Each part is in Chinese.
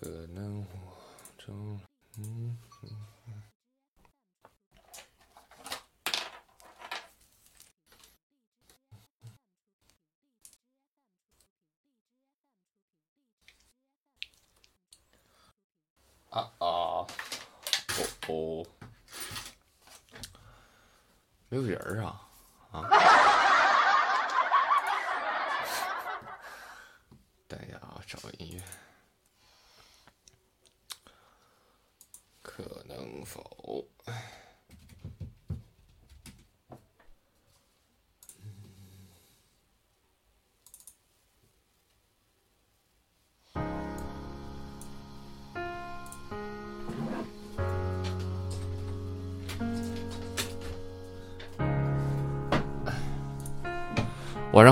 可能我中，嗯嗯。啊啊！哦哦，没有人儿啊！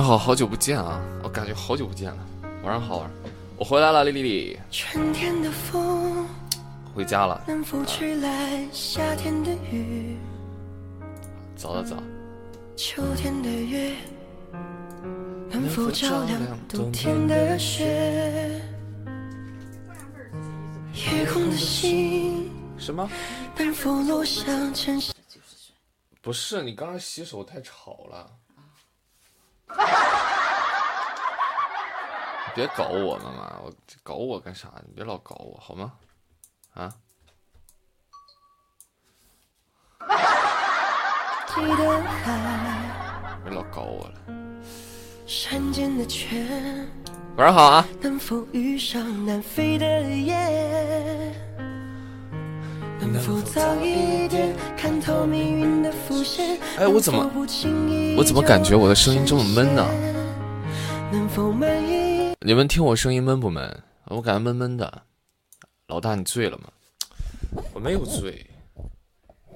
好，好久不见啊！我感觉好久不见了。晚上好，我回来了，丽丽丽。春天的风回家了，能否吹来夏天的雨？早了早。秋天的月能否照亮冬天的雪？夜空的星什么？能否落向城市？不是，你刚刚洗手太吵了。别搞我妈妈，我搞我干啥？你别老搞我好吗？啊？记得海，别老搞我了。山间的泉晚上好啊！能否遇上南飞的雁？能否早一点看透命运的伏线？哎我怎么我怎么感觉我的声音这么闷呢？能否满意？你们听我声音闷不闷？我感觉闷闷的。老大，你醉了吗？我没有醉，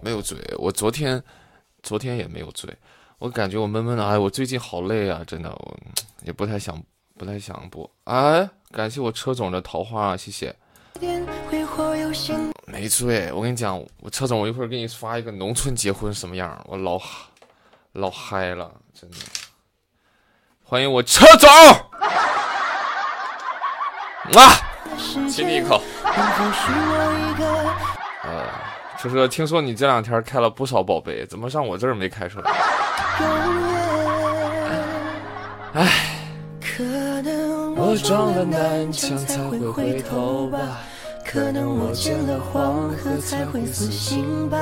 没有醉。我昨天，昨天也没有醉。我感觉我闷闷的。哎，我最近好累啊，真的，我也不太想，不太想播。哎，感谢我车总的桃花，谢谢。没醉，我跟你讲，我车总，我一会儿给你发一个农村结婚什么样，我老老嗨了，真的。欢迎我车总，啊，亲你一口。呃，车车，听说你这两天开了不少宝贝，怎么上我这儿没开出来？永远？唉，可能我撞了南墙才会回头吧，可能我见了黄河才会死心吧，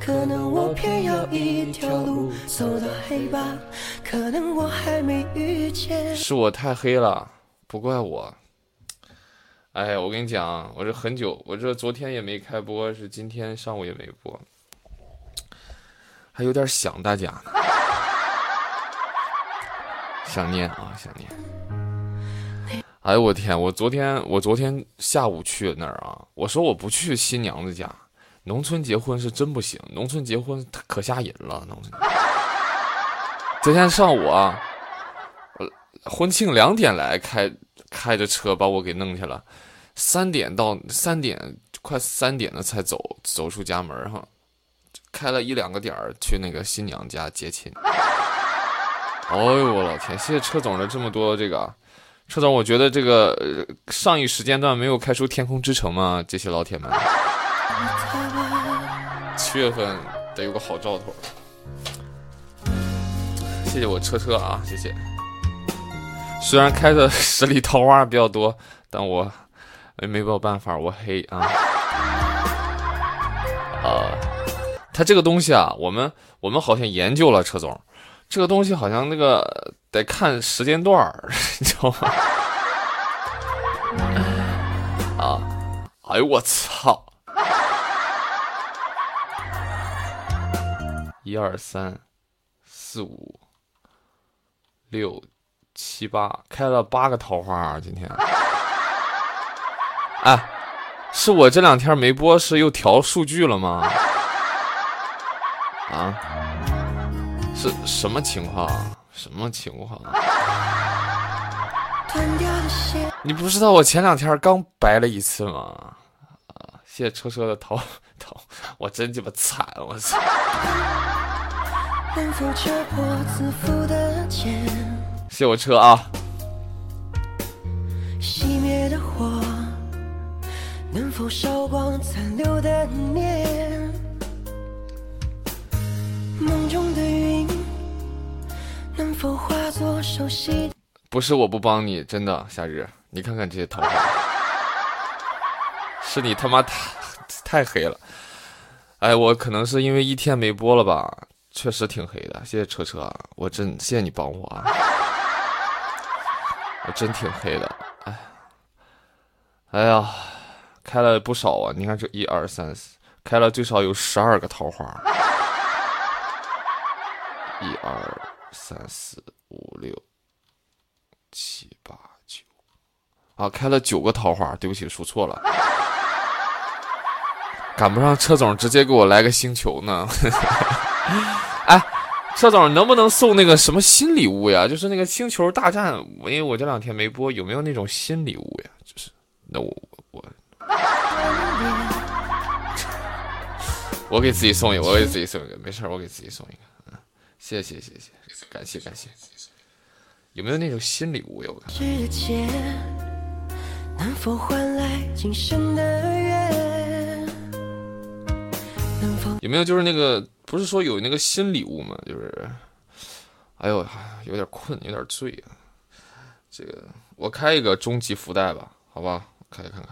可能我偏要一条路走到黑吧，可能我还没遇见。是我太黑了，不怪我。哎，我跟你讲，我这很久，我这昨天也没开播，是今天上午也没播，还有点想大家呢，想念啊，想念。哎呦我天！我昨天我昨天下午去那儿啊，我说我不去新娘子家，农村结婚是真不行，农村结婚可吓人了，农村。昨天上午啊，婚庆两点来开开着车把我给弄去了，三点到三点快三点了才走走出家门哈，开了一两个点儿去那个新娘家接亲。哎呦我老天！谢谢车总的这么多这个，车总，我觉得这个、上一时间段没有开出天空之城吗？这些老铁们，七月份得有个好兆头。谢谢我车车啊，谢谢。虽然开的十里桃花比较多，但我也没有办法，我黑啊。呃，它这个东西啊，我们我们好像研究了，车总，这个东西好像那个得看时间段儿，你知道吗？啊，哎呦我操！一二三四五六七八，开了八个桃花啊！今天，哎，是我这两天没播，是又调数据了吗？啊？是什么情况？什么情况？你不知道我前两天刚白了一次吗？啊，谢谢车车的桃桃，我真鸡巴惨，我操！谢谢我车啊，熄灭的火否烧光残留的念？梦中的云能否化作熟悉？不是我不帮你，真的，夏日，你看看这些桃花，是你他妈太太黑了。哎，我可能是因为一天没播了吧，确实挺黑的。谢谢车车，我真谢谢你帮我啊，真挺黑的。哎，哎呀，开了不少啊！你看这一二三四，开了最少有十二个桃花。一二三四五六。七八九，啊，开了九个桃花，对不起，数错了，赶不上车总，直接给我来个星球呢。哎，车总能不能送那个什么新礼物呀？就是那个星球大战，因为我这两天没播，有没有那种新礼物呀？就是，那我我我给自己送一个，我给自己送一个，没事我给自己送一个，嗯，谢谢谢谢，感谢感谢。有没有那种新礼物呀？我看。有没有就是那个不是说有那个新礼物吗？就是，哎呦，有点困，有点醉啊。这个我开一个终极福袋吧，好吧，开看看。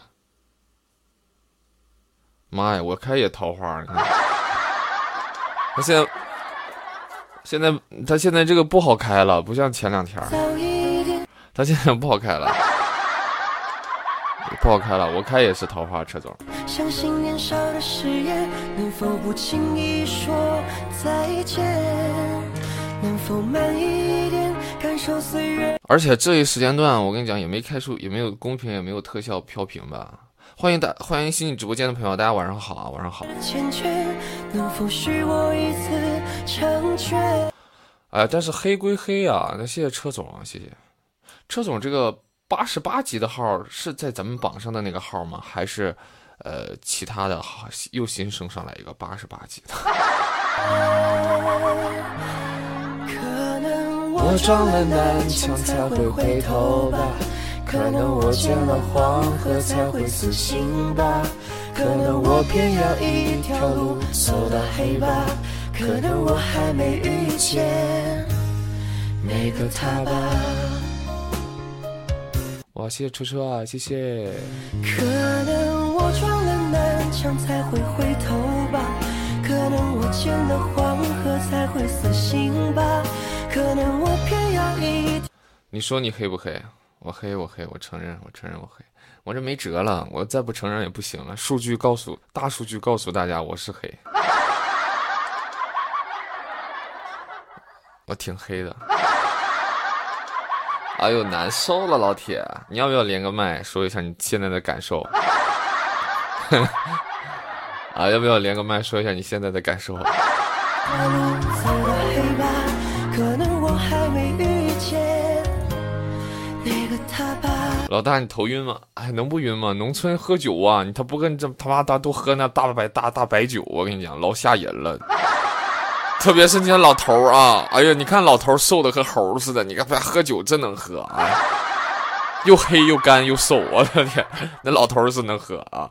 妈呀，我开也桃花，你看。他现在。现在他现在这个不好开了，不像前两天他现在不好开了，不好开了。我开也是桃花车总。而且这一时间段，我跟你讲，也没开出，也没有公屏，也没有特效飘屏吧。欢迎大欢迎新进直播间的朋友，大家晚上好啊，晚上好。哎，但是黑归黑啊，那谢谢车总啊，谢谢车总。这个八十八级的号是在咱们榜上的那个号吗？还是呃其他的号又新升上来一个八十八级的？可能我撞了南墙才会回头吧。可能我见了黄河才会死心吧，可能我偏要一条路走到黑吧，可能我还没遇见那个他吧。哇，谢谢车车啊，谢谢。可能我撞了南墙才会回头吧，可能我见了黄河才会死心吧，可能我偏要一。你说你黑不黑？我黑，我黑，我承认，我承认我黑，我这没辙了，我再不承认也不行了。数据告诉，大数据告诉大家，我是黑，我挺黑的。哎呦，难受了，老铁，你要不要连个麦，说一下你现在的感受？啊，要不要连个麦，说一下你现在的感受？老大，你头晕吗？哎，能不晕吗？农村喝酒啊，你他不跟这他妈大都喝那大白大大白酒，我跟你讲，老吓人了。特别是那些老头啊，哎呀，你看老头瘦的和猴似的，你看他喝酒真能喝啊，又黑又干又瘦，我的天，那老头是能喝啊，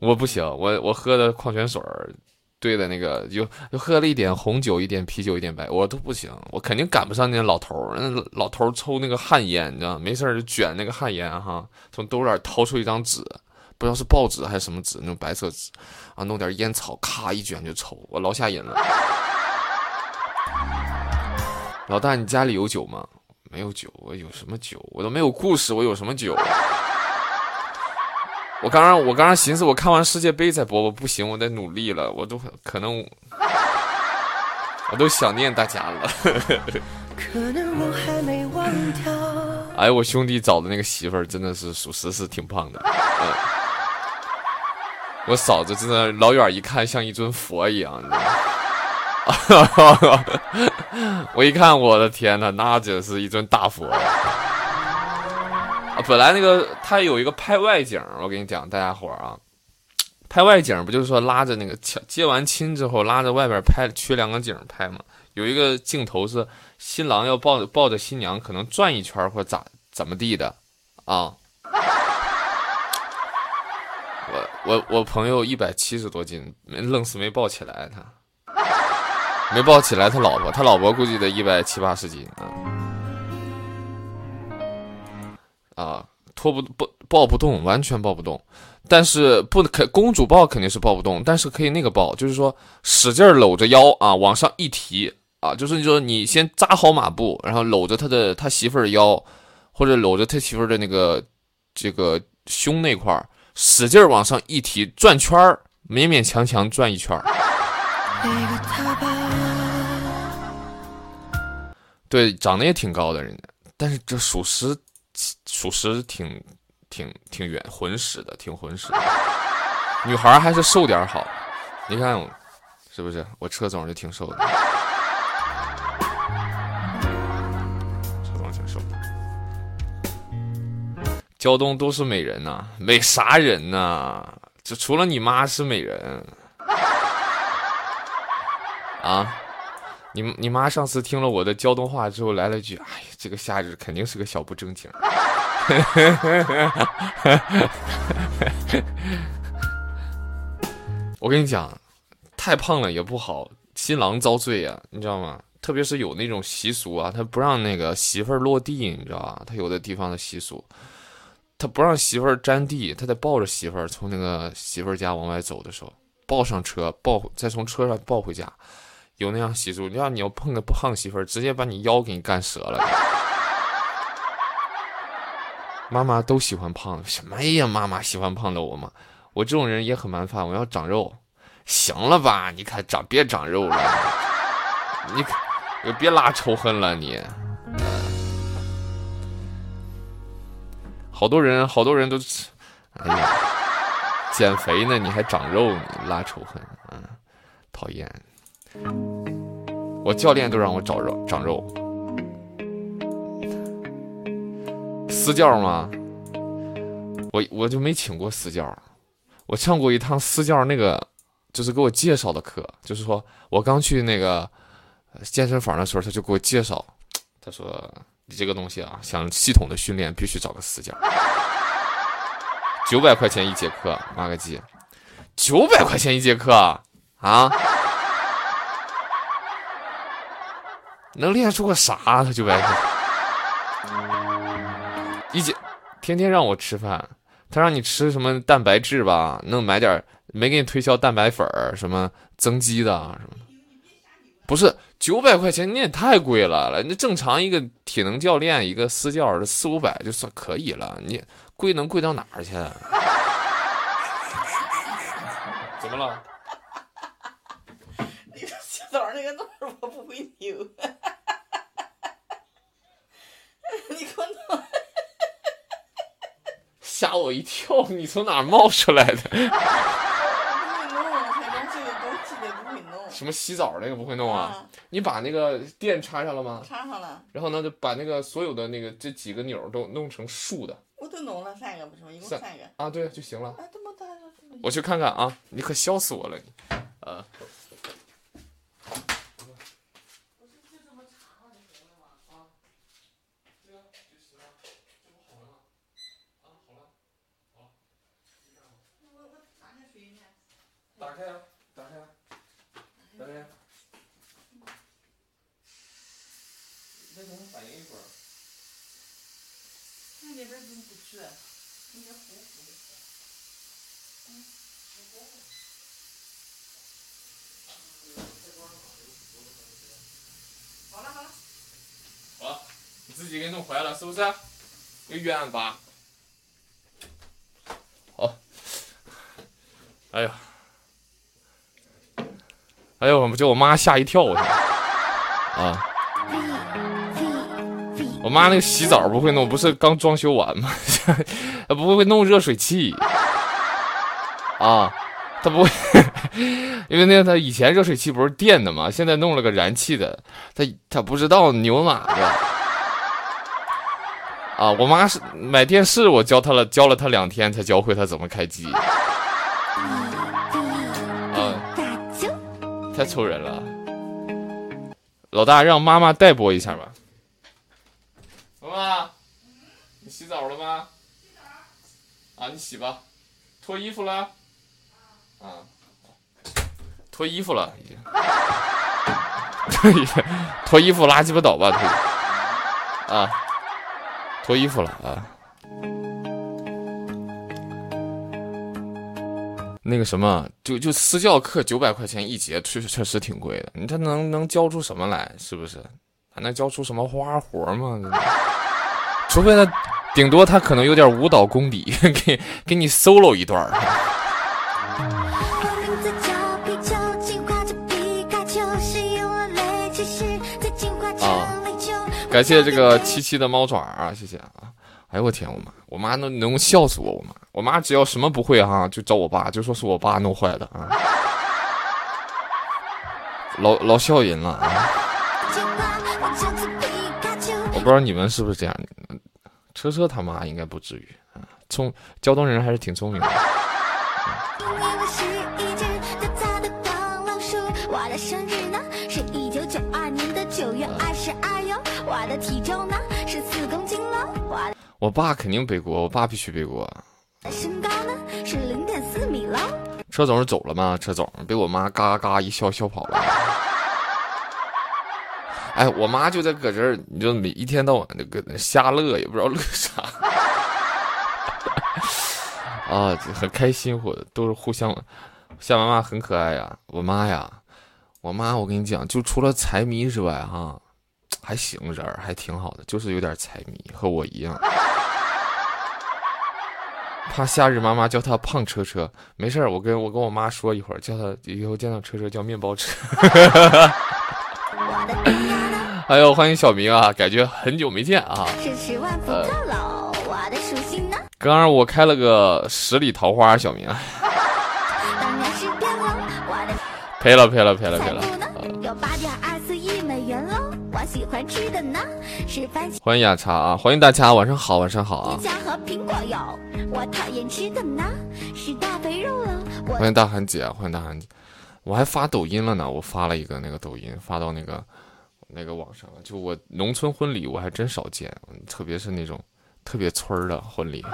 我不行，我我喝的矿泉水儿兑的那个就就喝了一点红酒，一点啤酒，一点白，我都不行，我肯定赶不上那老头儿。那老头儿抽那个旱烟，你知道没事就卷那个旱烟哈，从兜里掏出一张纸，不知道是报纸还是什么纸，那种白色纸，啊，弄点烟草，咔一卷就抽，我老吓人了。老大，你家里有酒吗？没有酒，我有什么酒？我都没有故事，我有什么酒？我刚刚，我刚刚寻思，我看完世界杯再播，我不行，我得努力了，我都可能，我都想念大家了。哎，我兄弟找的那个媳妇儿真的是属实是挺胖的。我嫂子真的老远一看像一尊佛一样你知道吗。我一看，我的天呐，那真是一尊大佛。啊，本来那个他有一个拍外景，我跟你讲，大家伙儿啊，拍外景不就是说拉着那个接完亲之后拉着外边拍缺两个景拍吗？有一个镜头是新郎要抱着抱着新娘，可能转一圈或咋怎么地的啊。我我朋友一百七十多斤，愣是没抱起来，他没抱起来他老婆，他老婆估计得一百七八十斤啊，啊，拖不不抱不动，完全抱不动。但是不可公主抱肯定是抱不动，但是可以那个抱，就是说使劲搂着腰啊，往上一提啊，就是说你先扎好马步，然后搂着他的他媳妇儿腰，或者搂着他媳妇儿的那个这个胸那块儿。使劲往上一提，转圈儿，勉勉强强转一圈儿。对，长得也挺高的人家，但是这属实，属实挺挺挺圆浑实的，挺浑实的。女孩还是瘦点好，你看，是不是？我车总是挺瘦的。胶东都是美人呐，美啥人呐？就除了你妈是美人 啊！你你妈上次听了我的胶东话之后，来了句：“哎呀，这个夏日肯定是个小不正经。”我跟你讲，太胖了也不好，新郎遭罪呀，你知道吗？特别是有那种习俗啊，他不让那个媳妇儿落地，你知道吧？他有的地方的习俗。他不让媳妇儿沾地，他得抱着媳妇儿从那个媳妇儿家往外走的时候，抱上车，抱再从车上抱回家，有那样习俗。你要你要碰个胖媳妇儿，直接把你腰给你干折了。妈妈都喜欢胖，什么呀？妈妈喜欢胖的我吗？我这种人也很麻烦，我要长肉，行了吧？你看长别长肉了，你可别拉仇恨了你。好多人，好多人都，哎呀，减肥呢，你还长肉，呢拉仇恨，嗯，讨厌。我教练都让我长肉，长肉。私教吗？我我就没请过私教，我上过一趟私教，那个就是给我介绍的课，就是说我刚去那个健身房的时候，他就给我介绍，他说。你这个东西啊，想系统的训练，必须找个私教。九百块钱一节课，妈个鸡！九百块钱一节课啊？能练出个啥？他九百块一节，天天让我吃饭，他让你吃什么蛋白质吧？能买点没给你推销蛋白粉，什么增肌的什么？不是九百块钱，你也太贵了了。那正常一个体能教练，一个私教，这四五百就算可以了。你贵能贵到哪儿去？怎么了？你洗澡那个弄我不会扭。你给我弄。吓我一跳！你从哪冒出来的？什么洗澡那个不会弄啊？你把那个电插上了吗？插上了。然后呢，就把那个所有的那个这几个钮都弄成竖的。我都弄了三个，不是吗？一共三个。啊，对，就行了。啊，这么大。我去看看啊！你可笑死我了，你，呃。打开啊！反应一会儿。那边怎么不去？那边糊糊的。嗯，好了好了。好了，你自己给弄坏了是不是？有冤吧？好。哎呀。哎呦，我叫我妈吓一跳，我啊。我妈那个洗澡不会弄，不是刚装修完吗？他不会弄热水器啊，他不会，因为那个他以前热水器不是电的嘛，现在弄了个燃气的，他他不知道牛哪个啊？我妈是买电视，我教他了，教了他两天才教会他怎么开机。啊，太愁人了，老大让妈妈代播一下吧。妈妈，你洗澡了吗？啊，你洗吧。脱衣服了？啊脱衣服了，已经。脱衣服，脱衣服拉鸡巴倒吧，脱。啊，脱衣服了啊。那个什么，就就私教课九百块钱一节，确实确实挺贵的。你这能能教出什么来？是不是？还能教出什么花活吗？除非他，顶多他可能有点舞蹈功底，给给你 solo 一段儿。我名字叫皮球，进化着皮卡丘，使用了雷骑士，再进化成雷球。感谢这个七七的猫爪啊，谢谢啊！哎呦我天，我妈，我妈能能笑死我，我妈，我妈只要什么不会哈，就找我爸，就说是我爸弄坏的啊，老老笑人了啊！我不知道你们是不是这样，车车他妈应该不至于啊，聪胶东人还是挺聪明的。我，爸肯定背锅，我爸必须背锅。身高呢是零点四米喽。车总是走了吗？车总被我妈嘎嘎一笑笑跑了。哎，我妈就在搁这儿，你就每一天到晚的搁那瞎乐，也不知道乐啥。啊，很开心，或都是互相。夏妈妈很可爱呀，我妈呀，我妈，我跟你讲，就除了财迷之外，哈，还行，人儿还挺好的，就是有点财迷，和我一样。怕夏日妈妈叫他胖车车，没事儿，我跟我跟我妈说一会儿，叫他以后见到车车叫面包车。哎呦，欢迎小明啊，感觉很久没见啊。是十万我的属性呢刚刚我开了个十里桃花，小明当然是变了，我的赔了赔了赔了赔了。有八点二四亿美元喽，我喜欢吃的呢是番茄欢迎雅茶啊，欢迎大家，晚上好，晚上好啊。酱和苹果哟，我讨厌吃的呢是大肥肉喽，欢迎大韩姐，欢迎大韩姐，我还发抖音了呢，我发了一个那个抖音，发到那个那个网上了。就我农村婚礼，我还真少见，特别是那种特别村儿的婚礼。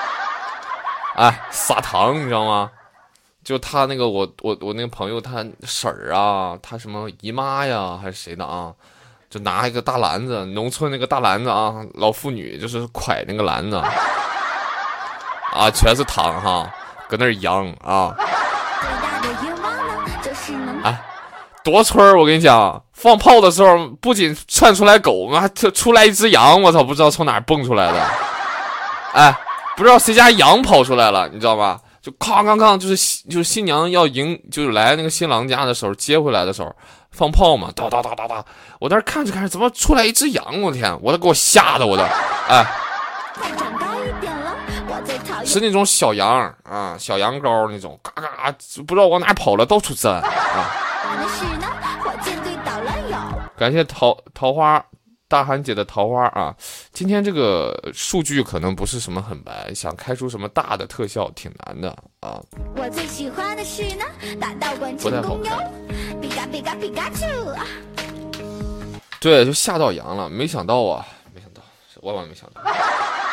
哎，撒糖，你知道吗？就他那个我我我那个朋友他婶儿啊，他什么姨妈呀，还是谁的啊？就拿一个大篮子，农村那个大篮子啊，老妇女就是蒯那个篮子，啊，全是糖哈，搁那儿扬啊。哎多村儿！我跟你讲，放炮的时候不仅窜出来狗，妈这出来一只羊，我操，不知道从哪儿蹦出来的。哎，不知道谁家羊跑出来了，你知道吧？就哐哐哐，就是就是新娘要迎，就是来那个新郎家的时候，接回来的时候放炮嘛，哒哒哒哒哒。我在那看着看着，怎么出来一只羊？我天，我都给我吓得我都，哎，是那种小羊啊，小羊羔那种，嘎嘎，不知道往哪跑了，到处钻啊。感谢桃桃花大韩姐的桃花啊！今天这个数据可能不是什么很白，想开出什么大的特效挺难的啊。我最喜欢的是呢，打道馆不太好成功哟，皮卡皮卡皮卡丘。对，就吓到羊了，没想到啊，没想到，万万没想到，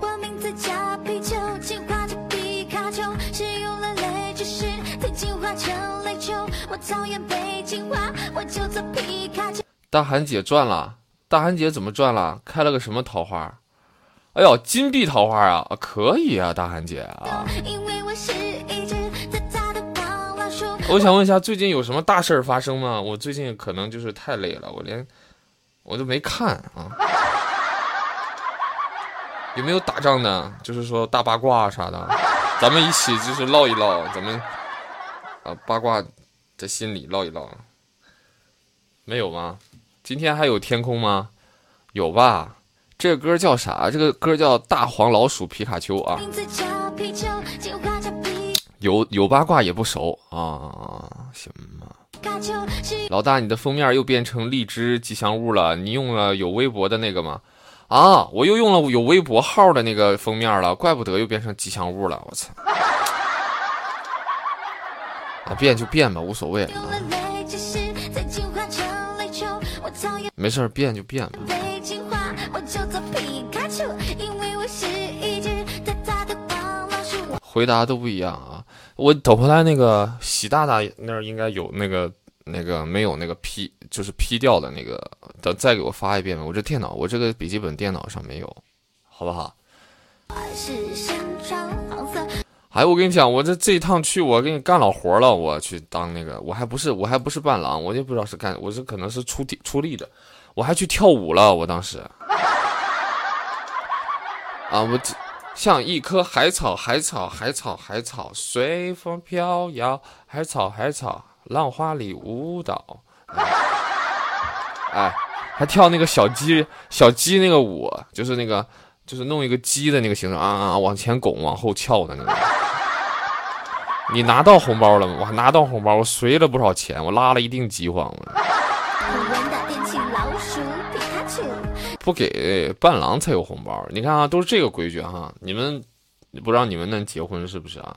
我名字叫皮球，进化成皮卡丘，使用了雷之进化成雷球。我讨厌被进化，我就做皮卡丘。大韩姐赚了，大韩姐怎么赚了？开了个什么桃花？哎呦，金币桃花啊，啊可以啊，大韩姐啊。因为我是一只。我想问一下，最近有什么大事儿发生吗？我最近可能就是太累了，我连我都没看啊。有没有打仗的？就是说大八卦啥的，咱们一起就是唠一唠，咱们啊八卦在心里唠一唠。没有吗？今天还有天空吗？有吧？这个歌叫啥？这个歌叫《大黄老鼠皮卡丘》啊。有有八卦也不熟啊，行吧。老大，你的封面又变成荔枝吉祥物了，你用了有微博的那个吗？啊，我又用了有微博号的那个封面了，怪不得又变成吉祥物了，我操！啊，变就变吧，无所谓了没事儿变就变吧。回答都不一样啊！我等回来那个习大大那儿应该有那个那个没有那个 P 就是 P 掉的那个，等再给我发一遍吧。我这电脑我这个笔记本电脑上没有，好不好？哎，我跟你讲，我这这一趟去，我给你干老活了，我去当那个，我还不是我还不是伴郎，我也不知道是干，我是可能是出力出力的，我还去跳舞了，我当时。啊，我这像一棵海草，海草，海草，海草，随风飘摇，海草，海草，浪花里舞蹈。哎，还跳那个小鸡，小鸡那个舞，就是那个，就是弄一个鸡的那个形状啊啊，往前拱，往后翘的那个。你拿到红包了吗？我还拿到红包，我随了不少钱，我拉了一定饥荒。不闻的电器老鼠皮卡丘，不给伴郎才有红包。你看啊，都是这个规矩哈。你们不知道你们那结婚是不是啊？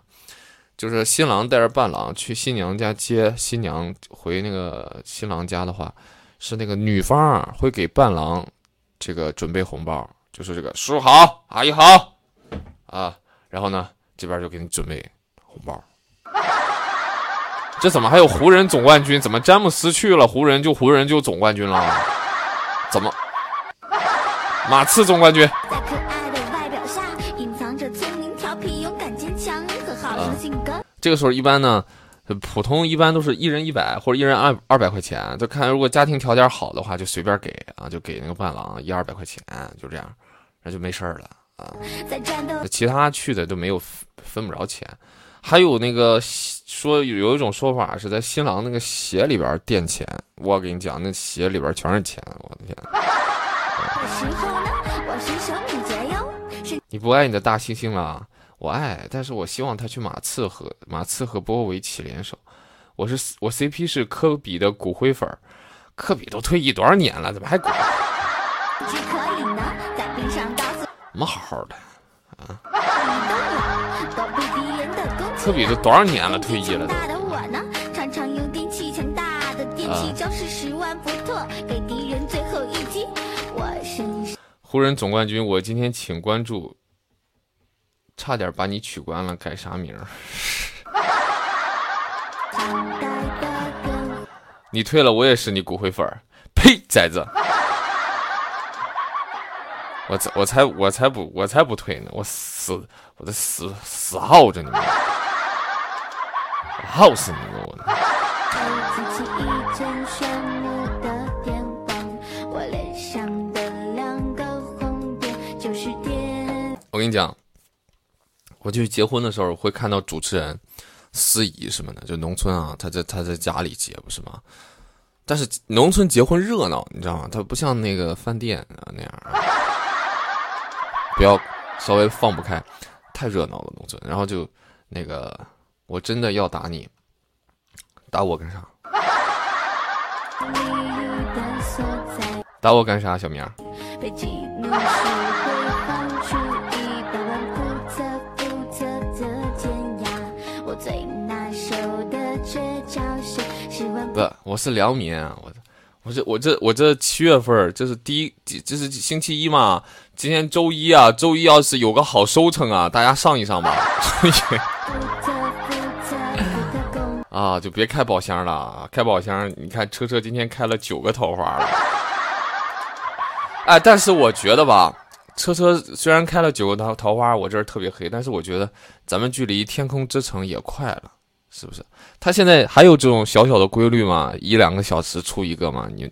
就是新郎带着伴郎去新娘家接新娘回那个新郎家的话，是那个女方会给伴郎这个准备红包，就是这个叔叔好，阿姨好啊，然后呢这边就给你准备红包。这怎么还有湖人总冠军？怎么詹姆斯去了湖人就湖人就总冠军了？怎么？马刺总冠军？这个时候一般呢，普通一般都是一人一百或者一人二二百块钱，就看如果家庭条件好的话就随便给啊，就给那个伴郎一二百块钱，就这样，那就没事儿了啊。其他去的都没有分分不着钱，还有那个说有一种说法是在新郎那个鞋里边垫钱，我跟你讲，那鞋里边全是钱，我的天！你不爱你的大猩猩了，我爱，但是我希望他去马刺和马刺和波维奇联手。我是我 CP 是科比的骨灰粉儿，科比都退役多少年了，怎么还滚？只可以呢，在冰上告诉我们好好的，你都有，躲避敌人的攻击。科比都多少年了，退役了湖人总冠军，我今天请关注，差点把你取关了，改啥名 你退了，我也是你骨灰粉儿。呸，崽子！我才我才我才不我才不退呢！我死我得死死耗着你们！我耗死你们！我自己一阵炫目的电光，我脸上的两个红点就是电。我跟你讲，我去结婚的时候会看到主持人、司仪什么的，就农村啊，他在他在家里结不是吗？但是农村结婚热闹，你知道吗？他不像那个饭店啊那样，不要稍微放不开，太热闹了农村。然后就那个，我真的要打你，打我干啥？打我干啥，小明不，我是良民啊！我我这我这我这七月份儿这是第一，这是星期一嘛？今天周一啊，周一要是有个好收成啊，大家上一上吧。啊，就别开宝箱了，开宝箱，你看车车今天开了九个桃花了。哎，但是我觉得吧，车车虽然开了九个桃桃花，我这儿特别黑，但是我觉得咱们距离天空之城也快了，是不是？他现在还有这种小小的规律吗？一两个小时出一个吗？你、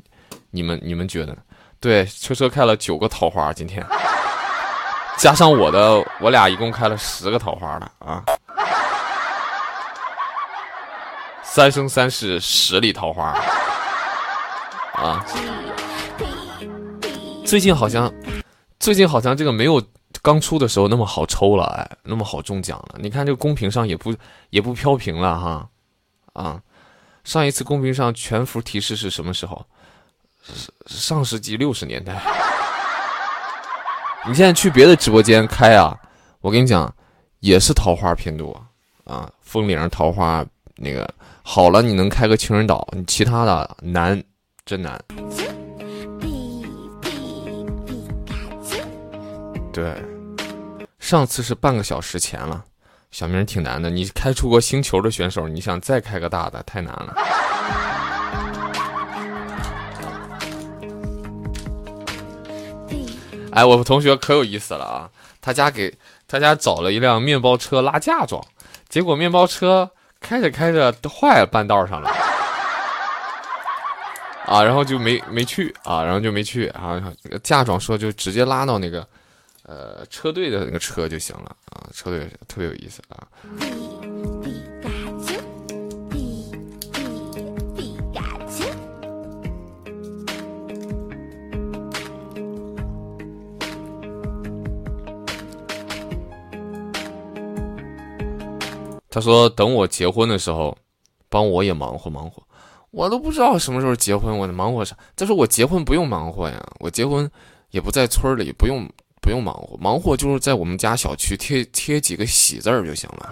你们、你们觉得？对，车车开了九个桃花，今天加上我的，我俩一共开了十个桃花了啊！三生三世十里桃花啊！最近好像，最近好像这个没有刚出的时候那么好抽了，哎，那么好中奖了。你看这个公屏上也不也不飘屏了哈，啊，上一次公屏上全幅提示是什么时候？是上世纪六十年代。你现在去别的直播间开啊，我跟你讲，也是桃花偏多啊，风铃桃花那个好了，你能开个情人岛，你其他的难，真难。对，上次是半个小时前了，小明挺难的，你开出过星球的选手，你想再开个大的，太难了。哎，我同学可有意思了啊！他家给他家找了一辆面包车拉嫁妆，结果面包车开着开着坏了，半道上了。啊，然后就没没去啊，然后就没去啊。嫁妆说就直接拉到那个。呃，车队的那个车就行了啊，车队特别有意思啊。他说等我结婚的时候，帮我也忙活忙活。我都不知道什么时候结婚，我忙活啥？再说我结婚不用忙活呀，我结婚也不在村里，不用。不用忙活，忙活就是在我们家小区贴贴几个喜字儿就行了。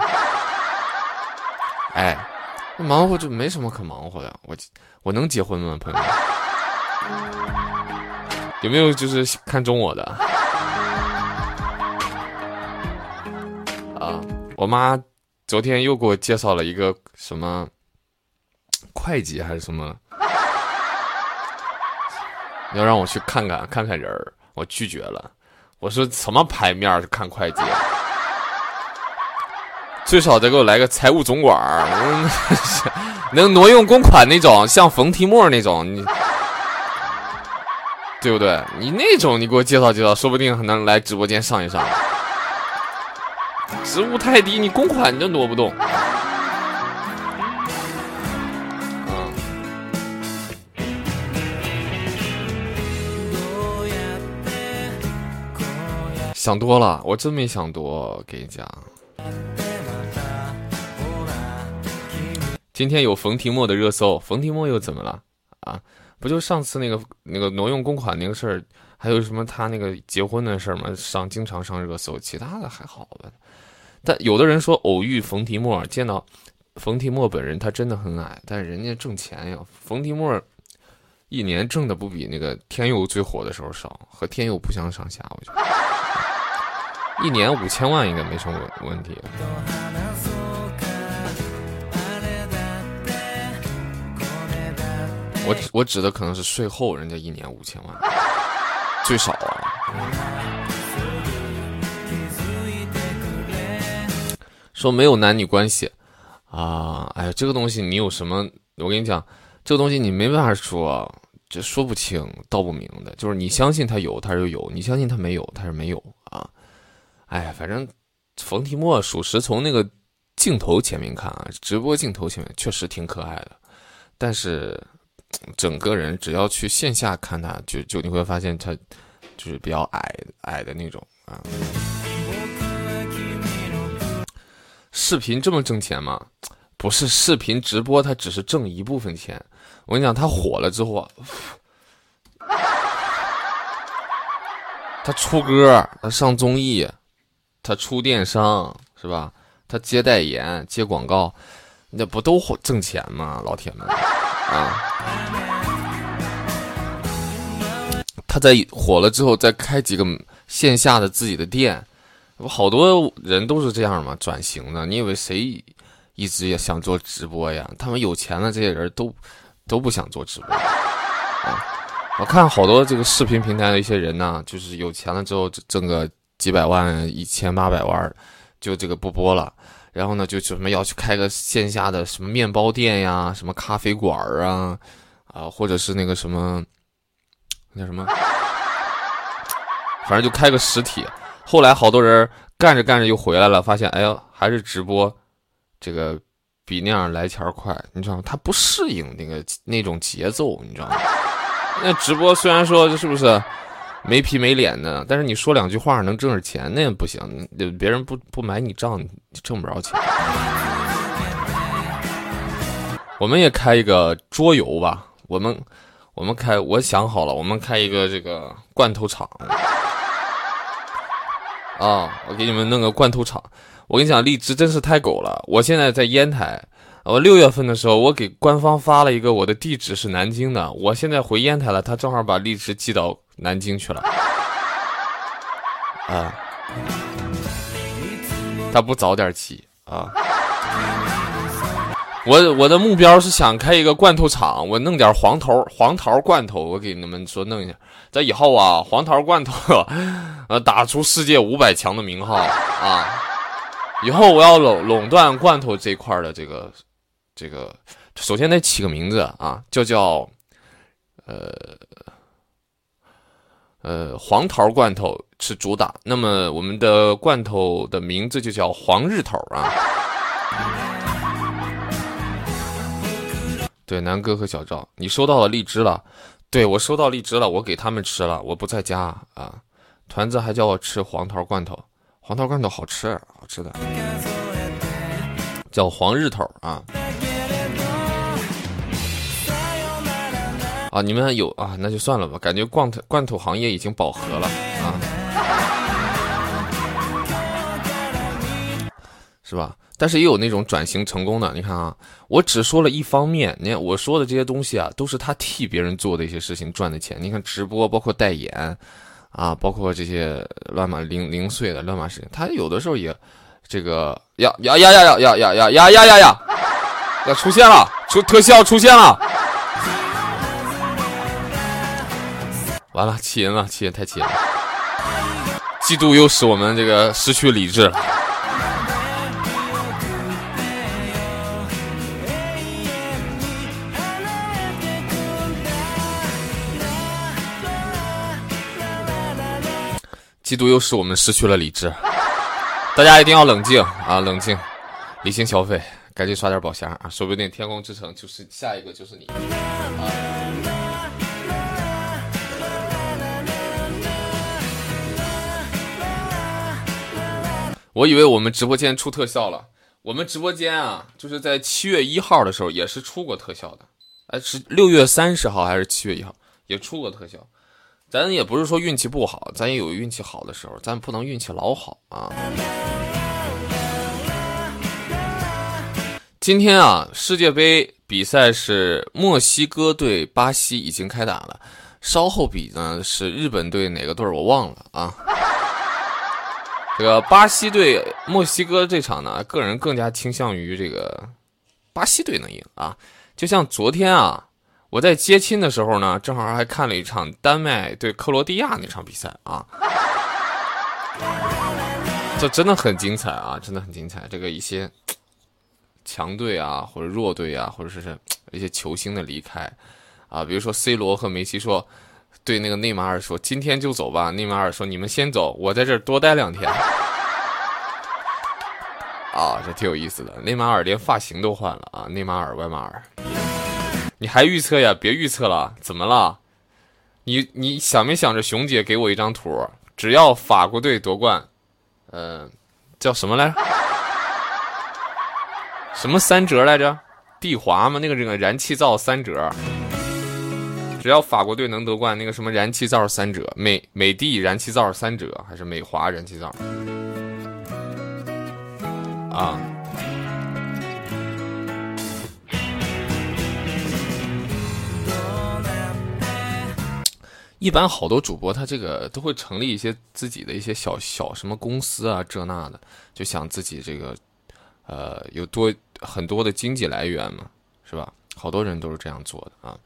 哎，忙活就没什么可忙活的。我我能结婚吗，朋友？有没有就是看中我的？啊，我妈昨天又给我介绍了一个什么会计还是什么，要让我去看看看看人儿，我拒绝了。我说什么牌面看会计？最少得给我来个财务总管儿，能挪用公款那种，像冯提莫那种，你对不对？你那种你给我介绍介绍，说不定还能来直播间上一上。职务太低，你公款你都挪不动。想多了，我真没想多。给你讲，今天有冯提莫的热搜，冯提莫又怎么了啊？不就上次那个那个挪用公款那个事儿，还有什么他那个结婚的事儿吗？上经常上热搜，其他的还好吧。但有的人说偶遇冯提莫，见到冯提莫本人，他真的很矮，但人家挣钱呀。冯提莫一年挣的不比那个天佑最火的时候少，和天佑不相上下，我觉得。一年五千万应该没什么问题。我我指的可能是税后，人家一年五千万，最少啊。说没有男女关系啊，哎呀，这个东西你有什么？我跟你讲，这个东西你没办法说，这说不清道不明的。就是你相信他有，他就有；你相信他没有，他是没有。哎呀，反正冯提莫属实从那个镜头前面看啊，直播镜头前面确实挺可爱的，但是整个人只要去线下看他，就就你会发现他就是比较矮矮的那种啊。视频这么挣钱吗？不是，视频直播他只是挣一部分钱。我跟你讲，他火了之后啊，他出歌，他上综艺。他出电商是吧？他接代言、接广告，那不都挣钱吗？老铁们啊！他在火了之后，再开几个线下的自己的店，不好多人都是这样嘛，转型的。你以为谁一直也想做直播呀？他们有钱的这些人都都不想做直播啊！我看好多这个视频平台的一些人呢，就是有钱了之后挣个。几百万、一千八百万，就这个不播了。然后呢，就什么要去开个线下的什么面包店呀、什么咖啡馆啊，啊，或者是那个什么，那叫什么，反正就开个实体。后来好多人干着干着又回来了，发现哎呀，还是直播这个比那样来钱快。你知道吗？他不适应那个那种节奏，你知道吗？那直播虽然说是不是？没皮没脸的，但是你说两句话能挣点钱，那也不行。别人不不买你账，你挣不着钱。我们也开一个桌游吧，我们我们开，我想好了，我们开一个这个罐头厂。啊，我给你们弄个罐头厂。我跟你讲，荔枝真是太狗了。我现在在烟台，我六月份的时候，我给官方发了一个我的地址是南京的，我现在回烟台了，他正好把荔枝寄到。南京去了，啊，他不早点寄啊。我我的目标是想开一个罐头厂，我弄点黄桃黄桃罐头，我给你们说弄一下。在以后啊，黄桃罐头，呃，打出世界五百强的名号啊！以后我要垄垄断罐头这块的这个这个，首先得起个名字啊，就叫呃呃黄桃罐头是主打，那么我们的罐头的名字就叫黄日头啊。对，南哥和小赵，你收到了荔枝了？对我收到荔枝了，我给他们吃了，我不在家啊。团子还叫我吃黄桃罐头，黄桃罐头好吃，好吃的，叫黄日头啊。啊，你们有啊？那就算了吧，感觉罐头罐头行业已经饱和了啊，是吧？但是也有那种转型成功的，你看啊，我只说了一方面，你看我说的这些东西啊，都是他替别人做的一些事情赚的钱。你看直播，包括代言，啊，包括这些乱码零零碎的乱码事情，他有的时候也，这个呀呀呀呀呀呀呀呀呀呀呀呀，要出现了，出特效出现了，完了，气人了，气人太气人了，嫉妒又使我们这个失去理智了。嫉妒又使我们失去了理智，大家一定要冷静啊，冷静，理性消费，赶紧刷点宝箱啊，说不定天空之城就是下一个就是你。我以为我们直播间出特效了，我们直播间啊，就是在七月一号的时候也是出过特效的，哎，是六月三十号还是七月一号也出过特效。咱也不是说运气不好，咱也有运气好的时候，咱不能运气老好啊。今天啊，世界杯比赛是墨西哥对巴西已经开打了，稍后比呢是日本队哪个队我忘了啊。这个巴西对墨西哥这场呢，个人更加倾向于这个巴西队能赢啊，就像昨天啊。我在接亲的时候呢，正好还看了一场丹麦对克罗地亚那场比赛啊，这真的很精彩啊，真的很精彩。这个一些强队啊，或者弱队啊，或者是一些球星的离开啊，比如说 C 罗和梅西说对那个内马尔说今天就走吧，内马尔说你们先走，我在这儿多待两天。啊，这挺有意思的。内马尔连发型都换了啊，内马尔、外马尔。你还预测呀？别预测了，怎么了？你你想没想着熊姐给我一张图？只要法国队夺冠，嗯，叫什么来着？什么三折来着？帝华吗？那个这个燃气灶三折。只要法国队能夺冠，那个什么燃气灶三折，美美的燃气灶三折，还是美华燃气灶？啊。一般好多主播他这个都会成立一些自己的一些小小什么公司啊这那的，就想自己这个，呃，有多很多的经济来源嘛，是吧？好多人都是这样做的啊。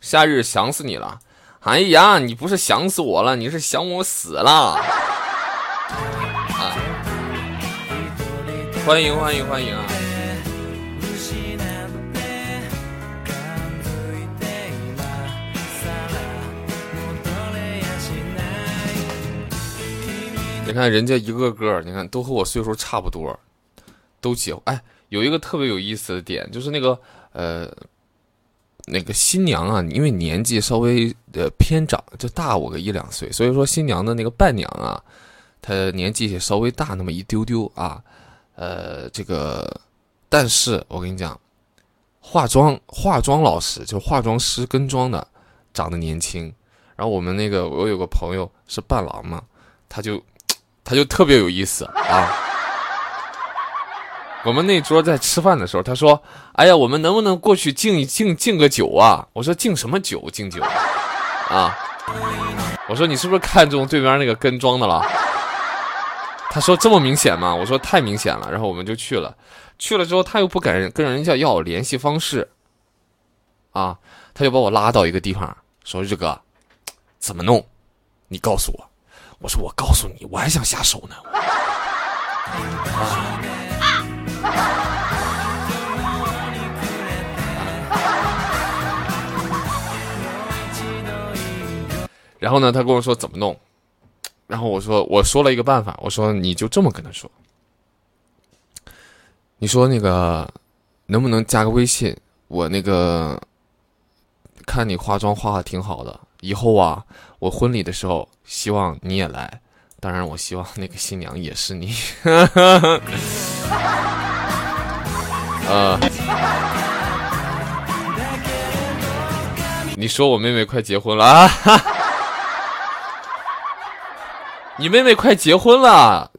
夏日想死你了，哎呀，你不是想死我了，你是想我死了。欢迎欢迎欢迎啊！你看人家一个个，你看都和我岁数差不多，都结。哎，有一个特别有意思的点，就是那个呃，那个新娘啊，因为年纪稍微呃偏长，就大我个一两岁，所以说新娘的那个伴娘啊，她年纪也稍微大那么一丢丢啊。呃，这个，但是我跟你讲，化妆化妆老师就化妆师跟妆的，长得年轻。然后我们那个我有个朋友是伴郎嘛，他就。他就特别有意思啊！我们那桌在吃饭的时候，他说：“哎呀，我们能不能过去敬一敬敬个酒啊？”我说：“敬什么酒？敬酒啊！”我说：“你是不是看中对面那个跟妆的了？”他说这么明显吗？我说太明显了。然后我们就去了，去了之后他又不敢跟人家要联系方式，啊，他就把我拉到一个地方，说日哥，怎么弄？你告诉我。我说我告诉你，我还想下手呢。然后呢，他跟我说怎么弄，然后我说我说了一个办法，我说你就这么跟他说，你说那个能不能加个微信？我那个看你化妆化的挺好的，以后啊，我婚礼的时候希望你也来，当然我希望那个新娘也是你。呃，你说我妹妹快结婚了啊？你妹妹快结婚了。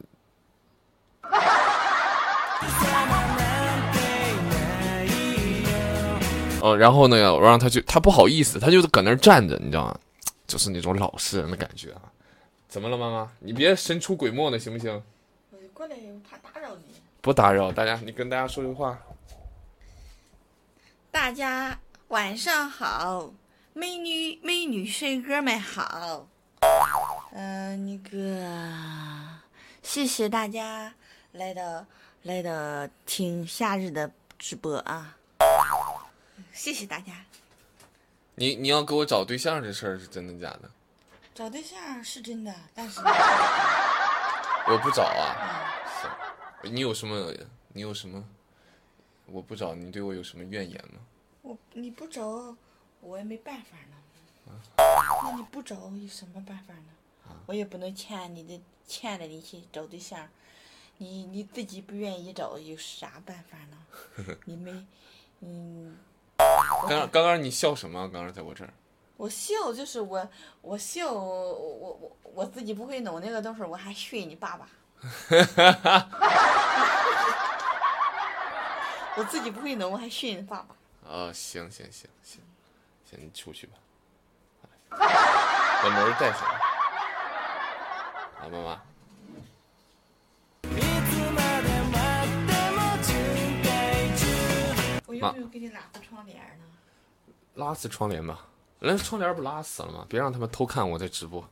哦，然后呢，我让他去，他不好意思，他就搁那儿站着，你知道吗？就是那种老实人的感觉啊。怎么了，妈妈？你别神出鬼没的，行不行？我就过来，我怕打扰你。不打扰大家，你跟大家说句话。大家晚上好，美女美女帅哥们好。嗯、那个，谢谢大家来到来到听夏日的直播啊，谢谢大家。你你要给我找对象这事儿是真的假的？找对象是真的，但是 我不找啊。你有什么？你有什么？我不找，你对我有什么怨言吗？我你不找，我也没办法呢。那你不找有什么办法呢？我也不能欠你的欠着你去找对象，你你自己不愿意找，有啥办法呢？你没，嗯，刚刚刚你笑什么？刚刚在我这儿。我笑就是我我笑我我我我自己不会弄那个东西，我还训你爸爸。我自己不会弄，我还训你爸爸。啊，行行行行，行，你出去吧。把门儿带上。啊，妈妈。我有没有给你拉过窗帘呢？拉死窗帘吧，那窗帘不拉死了吗？别让他们偷看我在直播，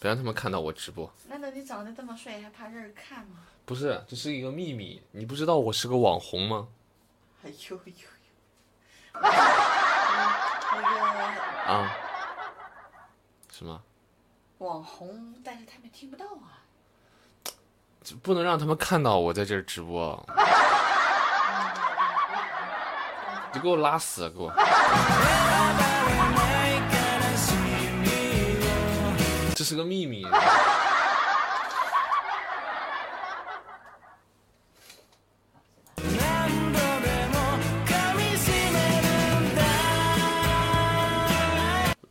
别让他们看到我直播。难道你长得这么帅，还怕人看吗？不是，这是一个秘密，你不知道我是个网红吗？哎呦呦呦！那个啊？什么？网红，但是他们听不到啊。就不能让他们看到我在这儿直播。你给我拉死，给我！这是个秘密。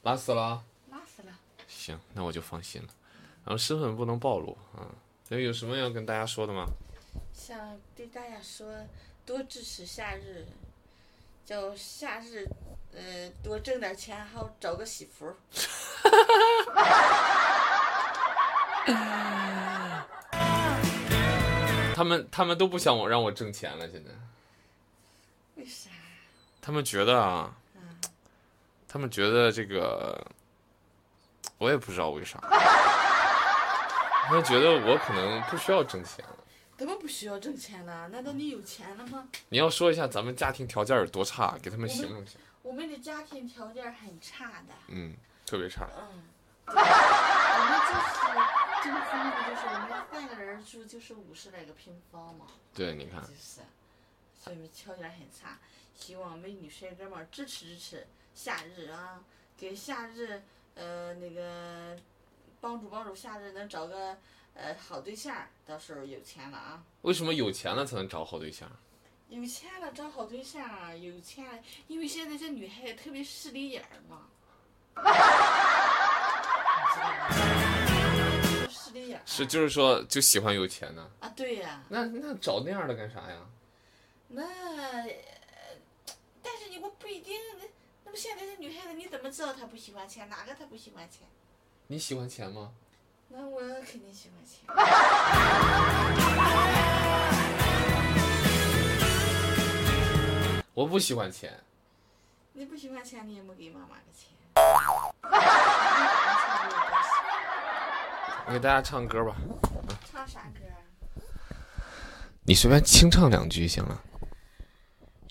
拉死了。拉死了。行，那我就放心了。然后身份不能暴露啊。那有什么要跟大家说的吗？想对大家说，多支持夏日，叫夏日，呃，多挣点钱，好找个媳妇儿。他们他们都不想我让我挣钱了，现在为啥？他们觉得啊，他们觉得这个，我也不知道为啥，他们觉得我可能不需要挣钱了。怎么不需要挣钱呢？难道你有钱了吗？你要说一下咱们家庭条件有多差，给他们形容一下。我们的家庭条件很差的。嗯，特别差。嗯，我们就是这个房子，就是我们三个人住，就是五十来个平方嘛。对，你看就，是，所以条件很差。希望美女帅哥们支持支持夏日啊，给夏日呃那个帮助帮助夏日能找个呃好对象，到时候有钱了啊。为什么有钱了才能找好对象？有钱了找好对象，有钱了，因为现在这女孩子特别势利眼儿嘛。你知道吗？势利眼儿。是，就是说就喜欢有钱的。啊，对呀、那那找那样的干啥呀？那，呃但是你我不一定，那那么现在这女孩子，你怎么知道她不喜欢钱？哪个她不喜欢钱？你喜欢钱吗？那我肯定喜欢钱。我不喜欢钱。你不喜欢钱，你也没给妈妈个钱。我给大家唱歌吧，唱啥歌？你随便清唱两句行了。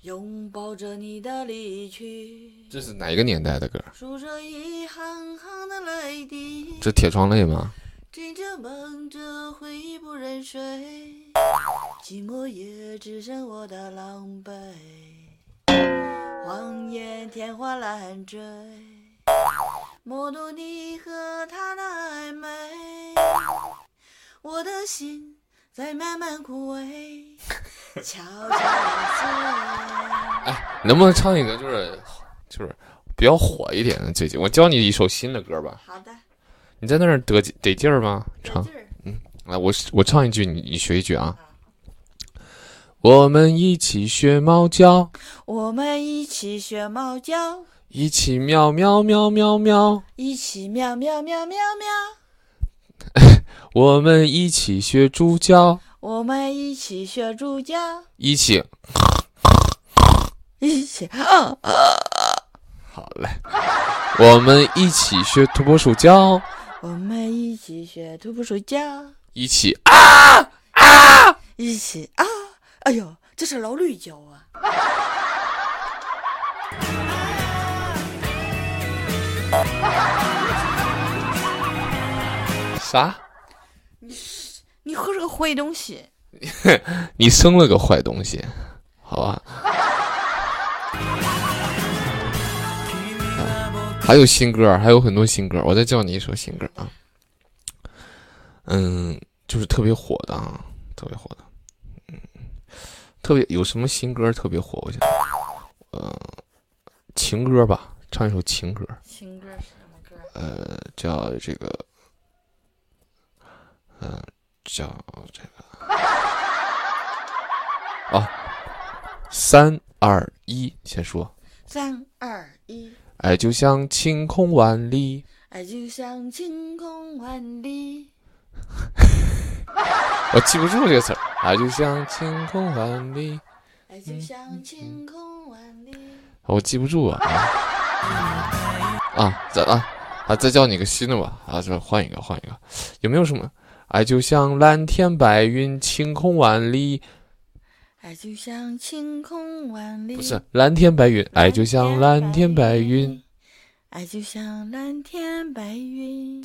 拥抱着你的离去，这是哪一个年代的歌？数着一行行的泪滴，这铁窗泪吗？追着梦着回忆不忍睡，寂寞也只剩我的狼狈。望眼天花乱坠，默读你和他的暧昧，我的心在慢慢枯萎，悄悄地能不能唱一个就是就是比较火一点的？最近我教你一首新的歌吧。好的，你在那儿得得劲儿吗？唱嗯来，我我唱一句，你你学一句啊。我们一起学猫叫，我们一起学猫叫，一起喵喵喵喵喵。一起喵喵喵喵喵。我们一起学猪叫，我们一起学猪叫，一起 一起啊！好嘞。我们一起学土拨鼠叫，我们一起学土拨鼠叫，一起啊啊！一起啊！哎呦，这是老绿叫啊！啥？你你喝这个坏东西，你生了个坏东西，好吧？还有新歌，还有很多新歌，我再叫你一首新歌啊。嗯，就是特别火的啊，特别火的。嗯，特别有什么新歌特别火？我想，呃，情歌吧，唱一首情歌，情歌是什么歌？呃，叫这个，嗯、叫这个，啊，三二一，先说。三二一，爱就像晴空万里，爱就像晴空万里。我记不住这个词儿。爱就像晴空万里，爱就像晴空万里。我记不住啊。啊，再啊啊，再叫你个新的吧。啊，这换一个，换一个。有没有什么？爱就像蓝天白云，晴空万里。爱就像晴空万里。不是蓝天白云，爱就像蓝天白云，，爱就像蓝天白云，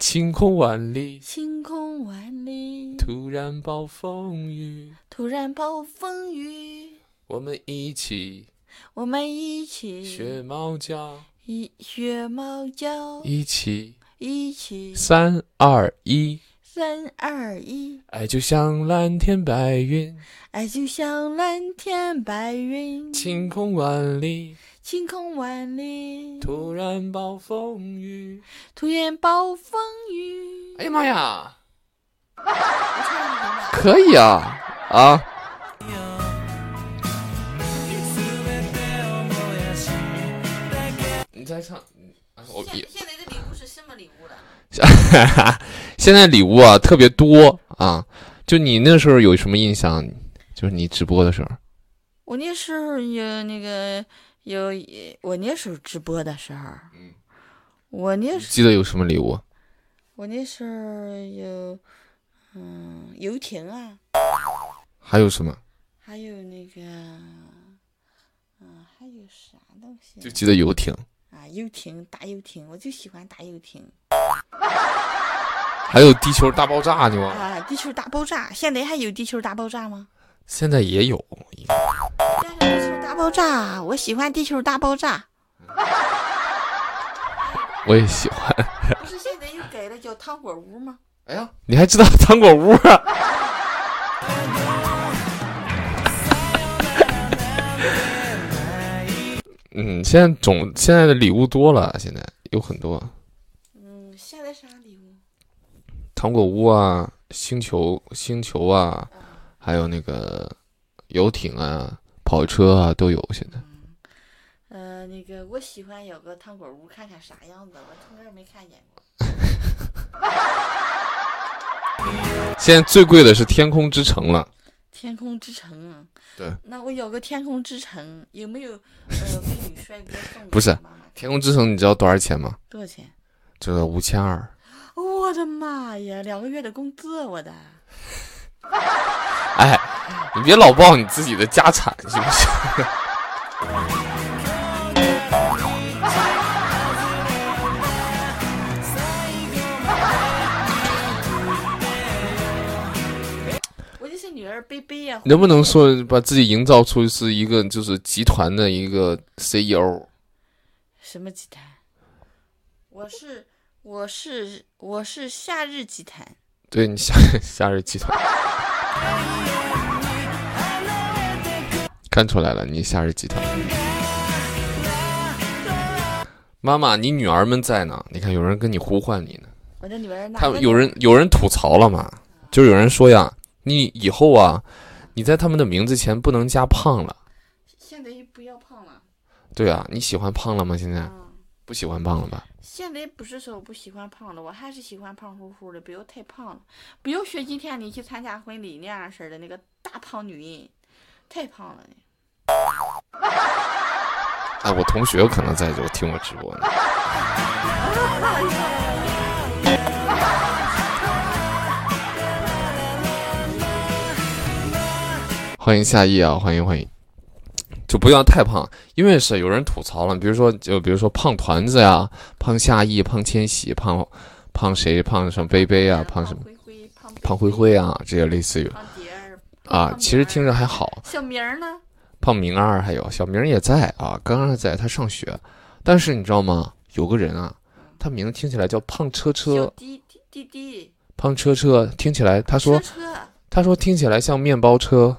晴空万里。晴空万里。突然暴风雨，突然暴风雨，我们一起我们一起学猫叫，一学猫叫，一起一起三二一，三二一，爱就像蓝天白云，爱就像蓝天白云，晴空万里。晴空万里，突然暴风雨，突然暴风雨。哎呀妈呀，可以啊啊！你再唱，啊我现现在的礼物是什么礼物了？现在礼物啊特别多啊，就你那时候有什么印象？就是你直播的时候，我那时候有那个有我那时候直播的时候，嗯，我那时候记得有什么礼物？我那时候有嗯游艇啊，还有什么？还有那个嗯还有啥东西就记得游艇，啊？游艇大游艇，我就喜欢大游艇还有地球大爆炸呢吗？啊！地球大爆炸，现在还有地球大爆炸吗？现在也有，但是地球大爆炸，我喜欢地球大爆炸。我也喜欢。不是现在又改了叫糖果屋吗？哎呀，你还知道糖果屋啊？嗯，现在总现在的礼物多了，现在有很多？糖果屋啊、星球星球啊，还有那个游艇啊、跑车啊都有。现在呃，那个我喜欢有个糖果屋，看看啥样子，我从来没看见过。现在最贵的是天空之城了。天空之城啊，对，那我有个天空之城，有没有呃 美女帅哥送给不是天空之城你知道多少钱吗？多少钱？这个五千二。我的妈呀，两个月的工资，我的。哎，你别老报你自己的家产行不行？我就是女儿贝贝呀。能不能说把自己营造出是一个就是集团的一个 CEO？什么集团？我是我是我是夏日集团。对你夏 夏日集团，看出来了，你夏日集团。妈妈，你女儿们在呢？你看有人跟你呼唤你呢。我的女儿哪他个有人有人吐槽了嘛？就有人说呀，你以后啊，你在他们的名字前不能加胖了。现在也不要胖了。对啊，你喜欢胖了吗？现在嗯，不喜欢胖了吧？现在不是说我不喜欢胖了，我还是喜欢胖乎乎的，不要太胖了，不要学今天你去参加婚礼那样式的那个大胖女人，太胖了。哎，我同学可能在就听我直播呢。欢迎夏意啊，欢迎欢迎，就不要太胖，因为是有人吐槽了，比如说就比如说胖团子呀，胖夏意，胖千玺，胖胖谁，胖什么杯杯啊，胖什么胖胖灰灰啊，这些类似于。啊，其实听着还好。小明儿呢？胖明儿还有小明也在啊，刚刚在他上学，但是你知道吗？有个人啊，他名字听起来叫胖车车，滴滴滴滴，胖车车，听起来他说车车，他说听起来像面包车，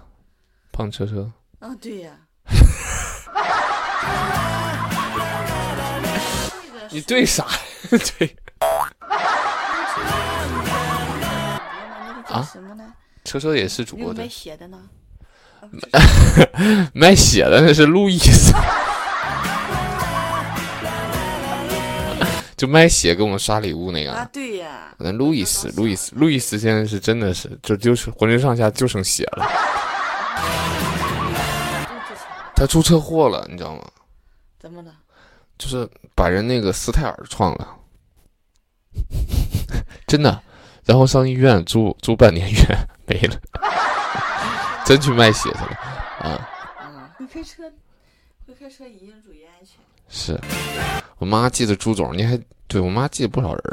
胖车车，哦对呀。你对啥？对，啊？什么呢？车车也是主播的卖，血的呢？卖血的那是路易斯，就卖血给我们刷礼物那个。啊，对呀。那路易斯，路易斯，路易斯现在是真的是，就就是浑身上下就剩血了。他出车祸了，你知道吗？怎么了？就是把人那个斯泰尔撞了，真的，然后上医院住住半年院没了，真去卖血去了啊！嗯，会开车，会开车一定注意安全。是我妈记得朱总，你还对我妈记得不少人。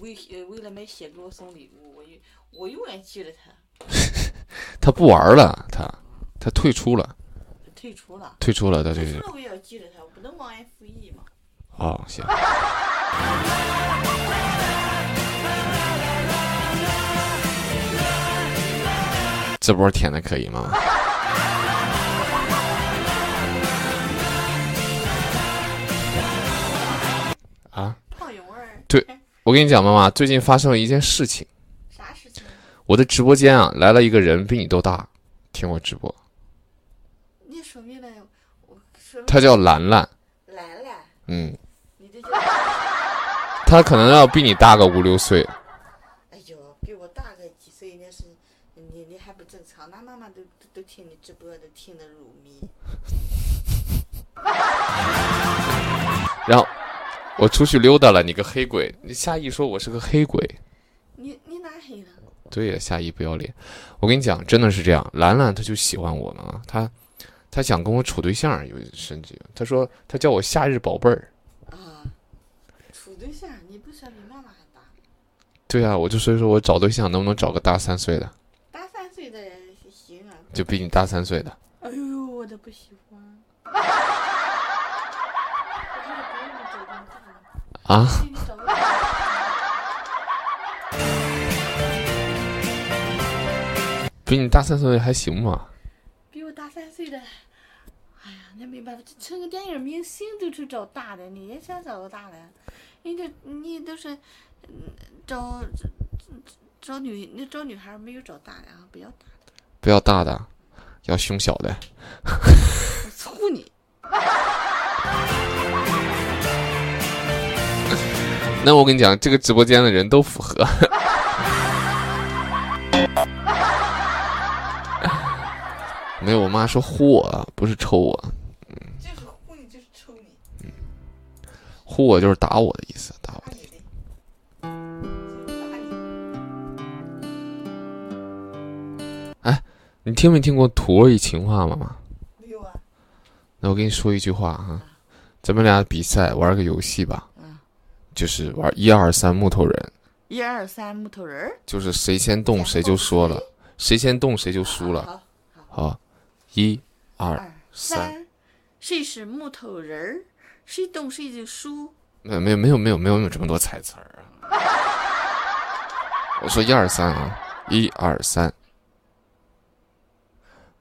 为呃为了买血给我送礼物，我永我永远记得他。她不玩了，他他退出了，退出了，退出了，他就退是我也要记着他，我不能忘恩负义嘛。哦，行。这波舔的可以吗？啊，胖勇儿，对我跟你讲，妈妈，最近发生了一件事情？我的直播间啊来了一个人，比你都大，听我直播，你说明了，我说明他叫兰兰，兰兰，嗯，你这叫，他可能要比你大个五六岁，哎呦，比我大个几岁那是，你你还不正常，那妈妈都都都听你直播，都听得入迷。然后我出去溜达了，你个黑鬼，你夏意说我是个黑鬼。你你哪黑了？对呀，夏意不要脸。我跟你讲，真的是这样。兰兰她就喜欢我呢，她她想跟我处对象，有甚至她说她叫我夏日宝贝儿。啊，处对象，你不是比妈妈还大？对啊，我就所以说我找对象能不能找个大三岁的，大三岁的行啊。就比你大三岁的。哎呦，我都不喜欢。啊，比你大三岁还行吗？比我大三岁的，哎呀，那没办法，成个电影明星都去找大的，你也想找个大的？人家你都是，嗯，找找女，你找女孩没有找大的啊，不要大的，不要大的，要胸小的。我操你！那我跟你讲，这个直播间的人都符合。没有，我妈说呼我，不是抽我。就是呼你，就是抽你。呼我就是打我的意思，打我的。你听没听过土味情话吗？没有啊。那我跟你说一句话哈，咱们俩比赛玩个游戏吧。嗯。就是玩一二三木头人。一二三木头人。就是谁先动谁就说了，谁先动谁就输了。好。好。一、二、三。谁是木头人儿？谁动谁就输。没有没有没有没有没有这么多彩词儿啊！我说一二三啊，一二三。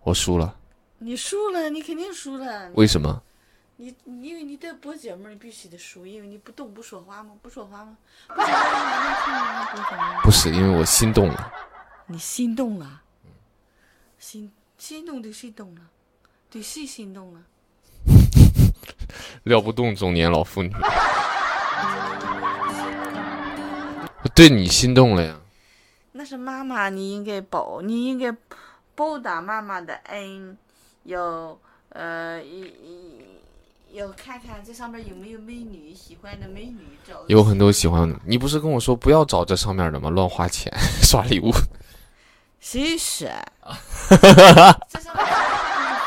我输了，你输了，你肯定输了。为什么？你因为你在播节目，你必须得输，因为你不动不说话吗？不说话吗？不是，因为我心动了。你心动了？心心动对谁动了？对谁心动了？撩不动中年老妇女。我对你心动了呀？那是妈妈，你应该报，你应该。报答妈妈的恩，要呃，要看看这上面有没有美女喜欢的美女找。有很多喜欢的，你不是跟我说不要找这上面的吗？乱花钱 刷礼物。谁是？这上面是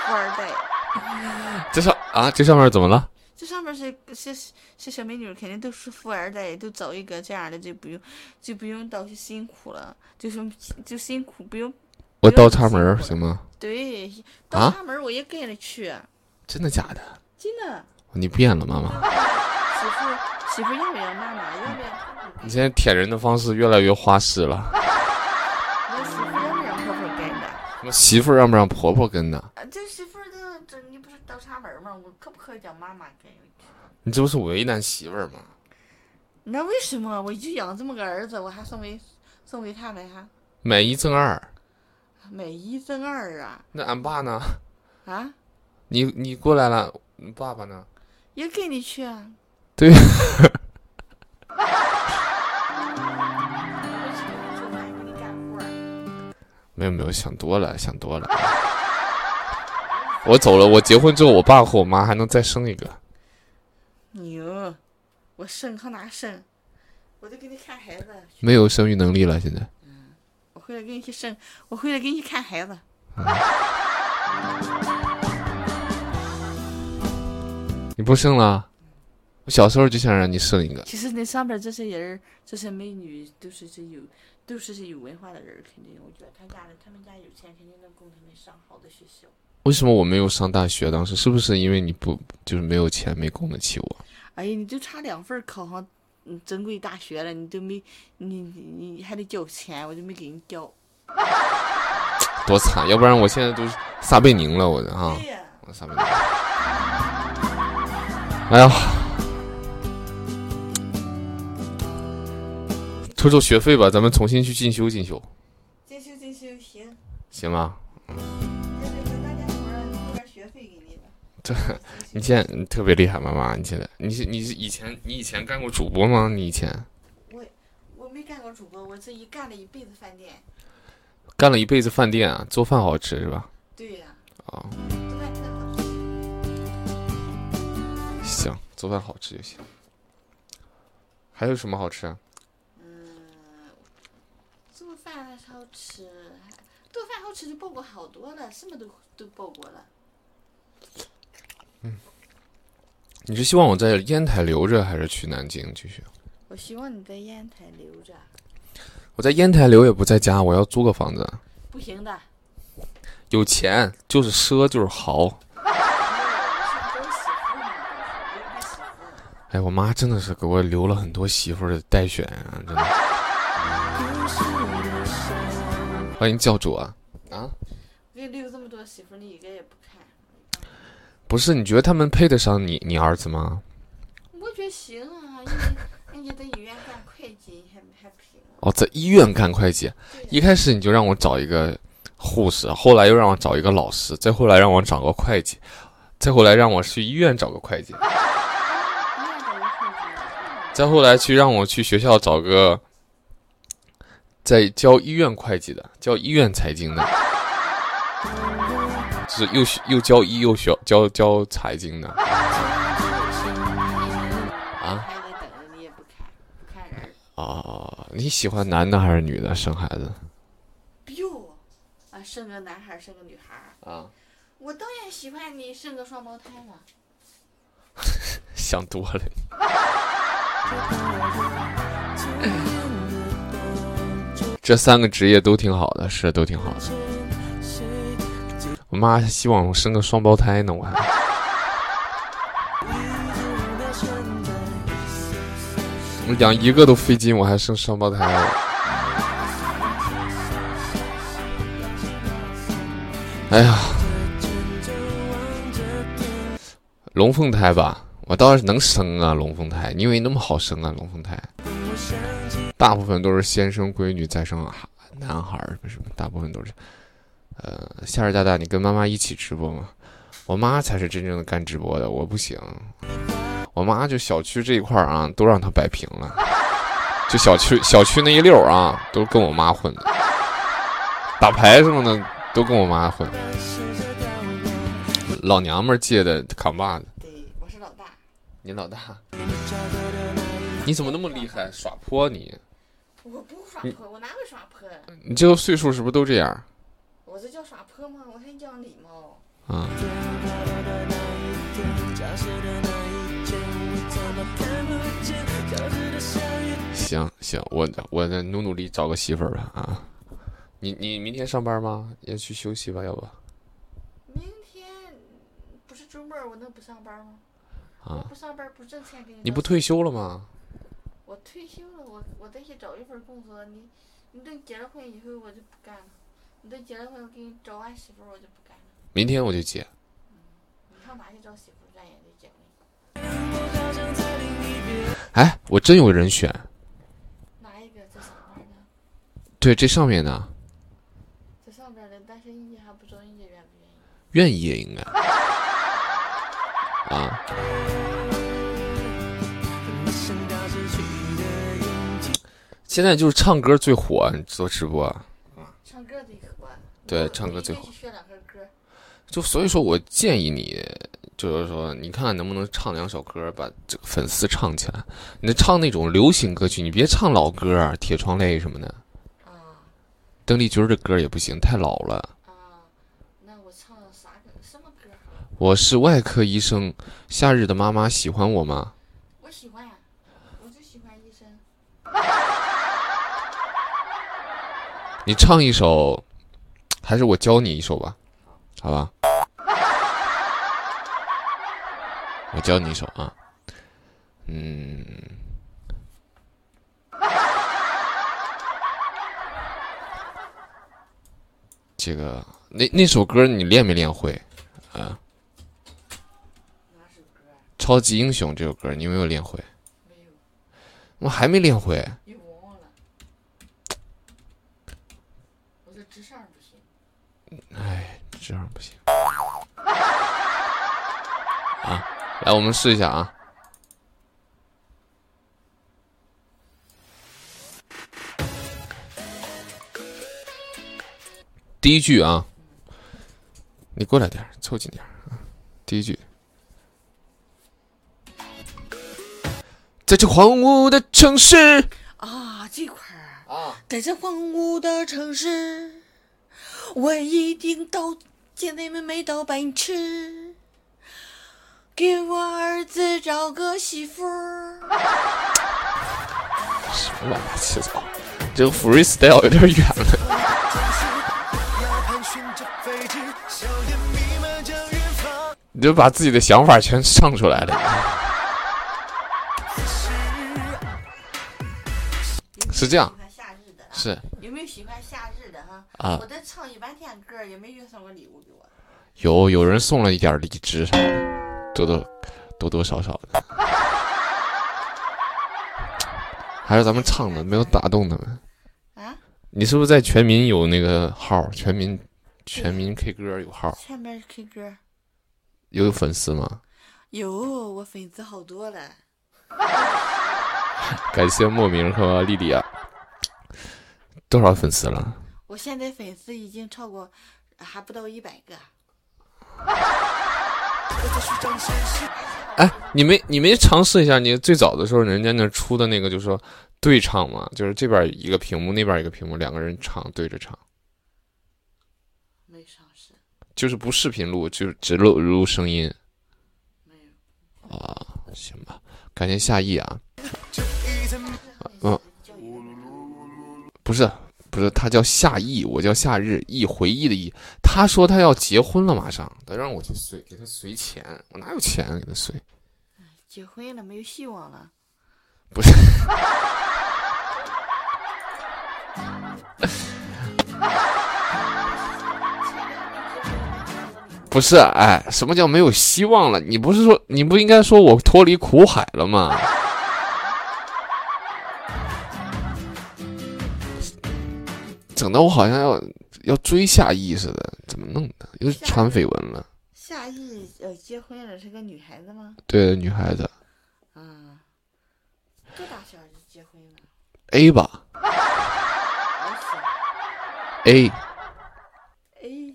富二代。这上啊，这上面怎么了？这上面是是是小美女，肯定都是富二代，都找一个这样的就不用就不用倒去辛苦了，就是就辛苦不用。我倒插门行吗？对，倒插门我也跟着去。真的假的？真的。你变了，妈妈。媳妇，媳妇要不要妈妈？要不要？你现在舔人的方式越来越花式了。媳妇让不让婆婆跟呢？啊，这媳妇这这你不是倒插门吗？我可不可以叫妈妈跟？你这不是为难媳妇吗？那为什么？我就养这么个儿子，我还送给送给他们哈？买一赠二。买一赠二啊！那俺爸呢？啊？你你过来了，你爸爸呢？也跟你去啊？对。没有没有，想多了，想多了。我走了，我结婚之后，我爸和我妈还能再生一个。牛！我生靠哪生？我就给你看孩子。没有生育能力了，现在。我回来给你去生，我回来给你去看孩子。你不生了？我小时候就想让你生一个。其实那上边这些人，这些美女都是这有，都是是有文化的人，肯定。我觉得他家的，他们家有钱，肯定能供他们上好的学校。为什么我没有上大学？当时是不是因为你不就是没有钱，没供得起我？哎呀，你就差两分考上。嗯，正规大学了，你都没，你你还得交钱，我就没给你交。多惨，要不然我现在都撒贝宁了，我的哈，我撒贝宁。哎呀，抽抽学费吧，咱们重新去进修进修。进修进修，行。行吗？嗯。这，你现在特别厉害，妈妈，你现在，你是你是以前你以前干过主播吗？你以前？我我没干过主播，我这一干了一辈子饭店。干了一辈子饭店啊，做饭好吃是吧？对呀。啊。行，做饭好吃就行。还有什么好吃啊？饭好吃，做饭好吃就报过好多了，什么都都报过了。嗯，你是希望我在烟台留着，还是去南京继续？我希望你在烟台留着。我在烟台留也不在家，我要租个房子。不行的。有钱就是奢就是豪。哎，我妈真的是给我留了很多媳妇的待选啊，真的。欢迎教主啊！啊？给你留这么多媳妇，你一个也不看。不是，你觉得他们配得上你你儿子吗？我觉得行啊，因为人家在医院干会计，还还配。哦，在医院干会计，一开始你就让我找一个护士，后来又让我找一个老师，再后来让我找个会计，再后来让我去医院找个会计。再后来去让我去学校找个在教医院会计的，教医院财经的，就是又学又教医又学教教财经的。啊，还得等着你也不看，不看人。哦，你喜欢男的还是女的？生孩子哟，啊，生个男孩儿生个女孩儿，啊？我当然喜欢你生个双胞胎了。想多了。这三个职业都挺好的，是都挺好的。我妈希望我生个双胞胎呢，我还。我养一个都费劲，我还生双胞胎。哎呀，龙凤胎吧，我倒是能生啊，龙凤胎，你以为那么好生啊？龙凤胎，大部分都是先生闺女再生孩男孩儿，什么大部分都是。呃，夏日大大，你跟妈妈一起直播吗？我妈才是真正的干直播的，我不行。我妈就小区这一块儿啊，都让她摆平了。就小区小区那一溜儿啊，都跟我妈混的，打牌什么的都跟我妈混。老娘们儿借的扛把子，对，我是老大。你老大，你怎么那么厉害？耍泼你？我不耍泼，我哪会耍泼？你这个岁数是不是都这样？我这叫耍泼吗？我还讲礼貌。啊、行行，我我再努努力找个媳妇儿吧啊！你你明天上班吗？要去休息吧，要不？明天不是周末，我能不上班吗？我啊，不上班不挣钱给你。你不？退休了吗？我退休了，我我再去找一份工作。你你等结了婚以后，我就不干了。你等结了婚，我给你找完媳妇儿，我就不干了。明天我就结。嗯你上哪去找媳妇儿？咱也得结婚。哎，我真有人选。哪一个在上面呢？对，这上面呢，这上边儿的，但是人家还不知道人家愿不愿意。愿意也应该。啊，现在就是唱歌最火，你做直播。唱歌最火。对唱歌最火。就所以说我建议你，就是说，你看看能不能唱两首歌，把这个粉丝唱起来。你唱那种流行歌曲，你别唱老歌儿，《铁窗泪》什么的。啊邓丽君的歌也不行，太老了。啊，那我唱啥歌？什么歌？我是外科医生，夏日的妈妈喜欢我吗？我喜欢呀，我就喜欢医生。你唱一首，还是我教你一首吧，好吧？我教你一首啊，嗯，这个那那首歌你练没练会？啊？超级英雄这首歌你有没有练会？没有，我还没练会。又忘了。我这智商不行。哎，这样不行。啊，来，我们试一下啊。第一句啊，你过来点，凑近点啊。第一句，在这荒芜的城市啊，这块儿，啊，在这荒芜的城市，我一定到现在们没到白吃，给我儿子找个媳妇儿。什么乱七八糟，这个 freestyle 有点远了。你就把自己的想法全唱出来了。是这样是有没有喜欢夏日的哈？啊我这唱一半天歌，也没有送过礼物？有有人送了一点荔枝啥的，多多多多少少的。还是咱们唱的没有打动他们。啊？你是不是在全民有那个号？全民全民 K 歌有号？前面 K 歌有粉丝吗？有，我粉丝好多了。感谢莫名和丽丽啊，多少粉丝了？我现在粉丝已经超过，还不到一百个。哎，你没你没尝试一下？你最早的时候，人家那出的那个就是说对唱嘛，就是这边一个屏幕，那边一个屏幕，两个人唱对着唱，没尝试，就是不视频录，就是只录录声音没有。啊。行吧，感谢夏意啊。嗯，不是不是，他叫夏意，我叫夏日意回忆的忆。他说他要结婚了，马上，他让我去随给他随钱，我哪有钱给他随？结婚了，没有希望了。不是，不是，哎，什么叫没有希望了？你不是说你不应该说我脱离苦海了吗？整的我好像要要追夏意似的，怎么弄的？又传绯闻了。夏意呃结婚了，是个女孩子吗？对，女孩子啊，多大小就结婚了？A 吧 A。A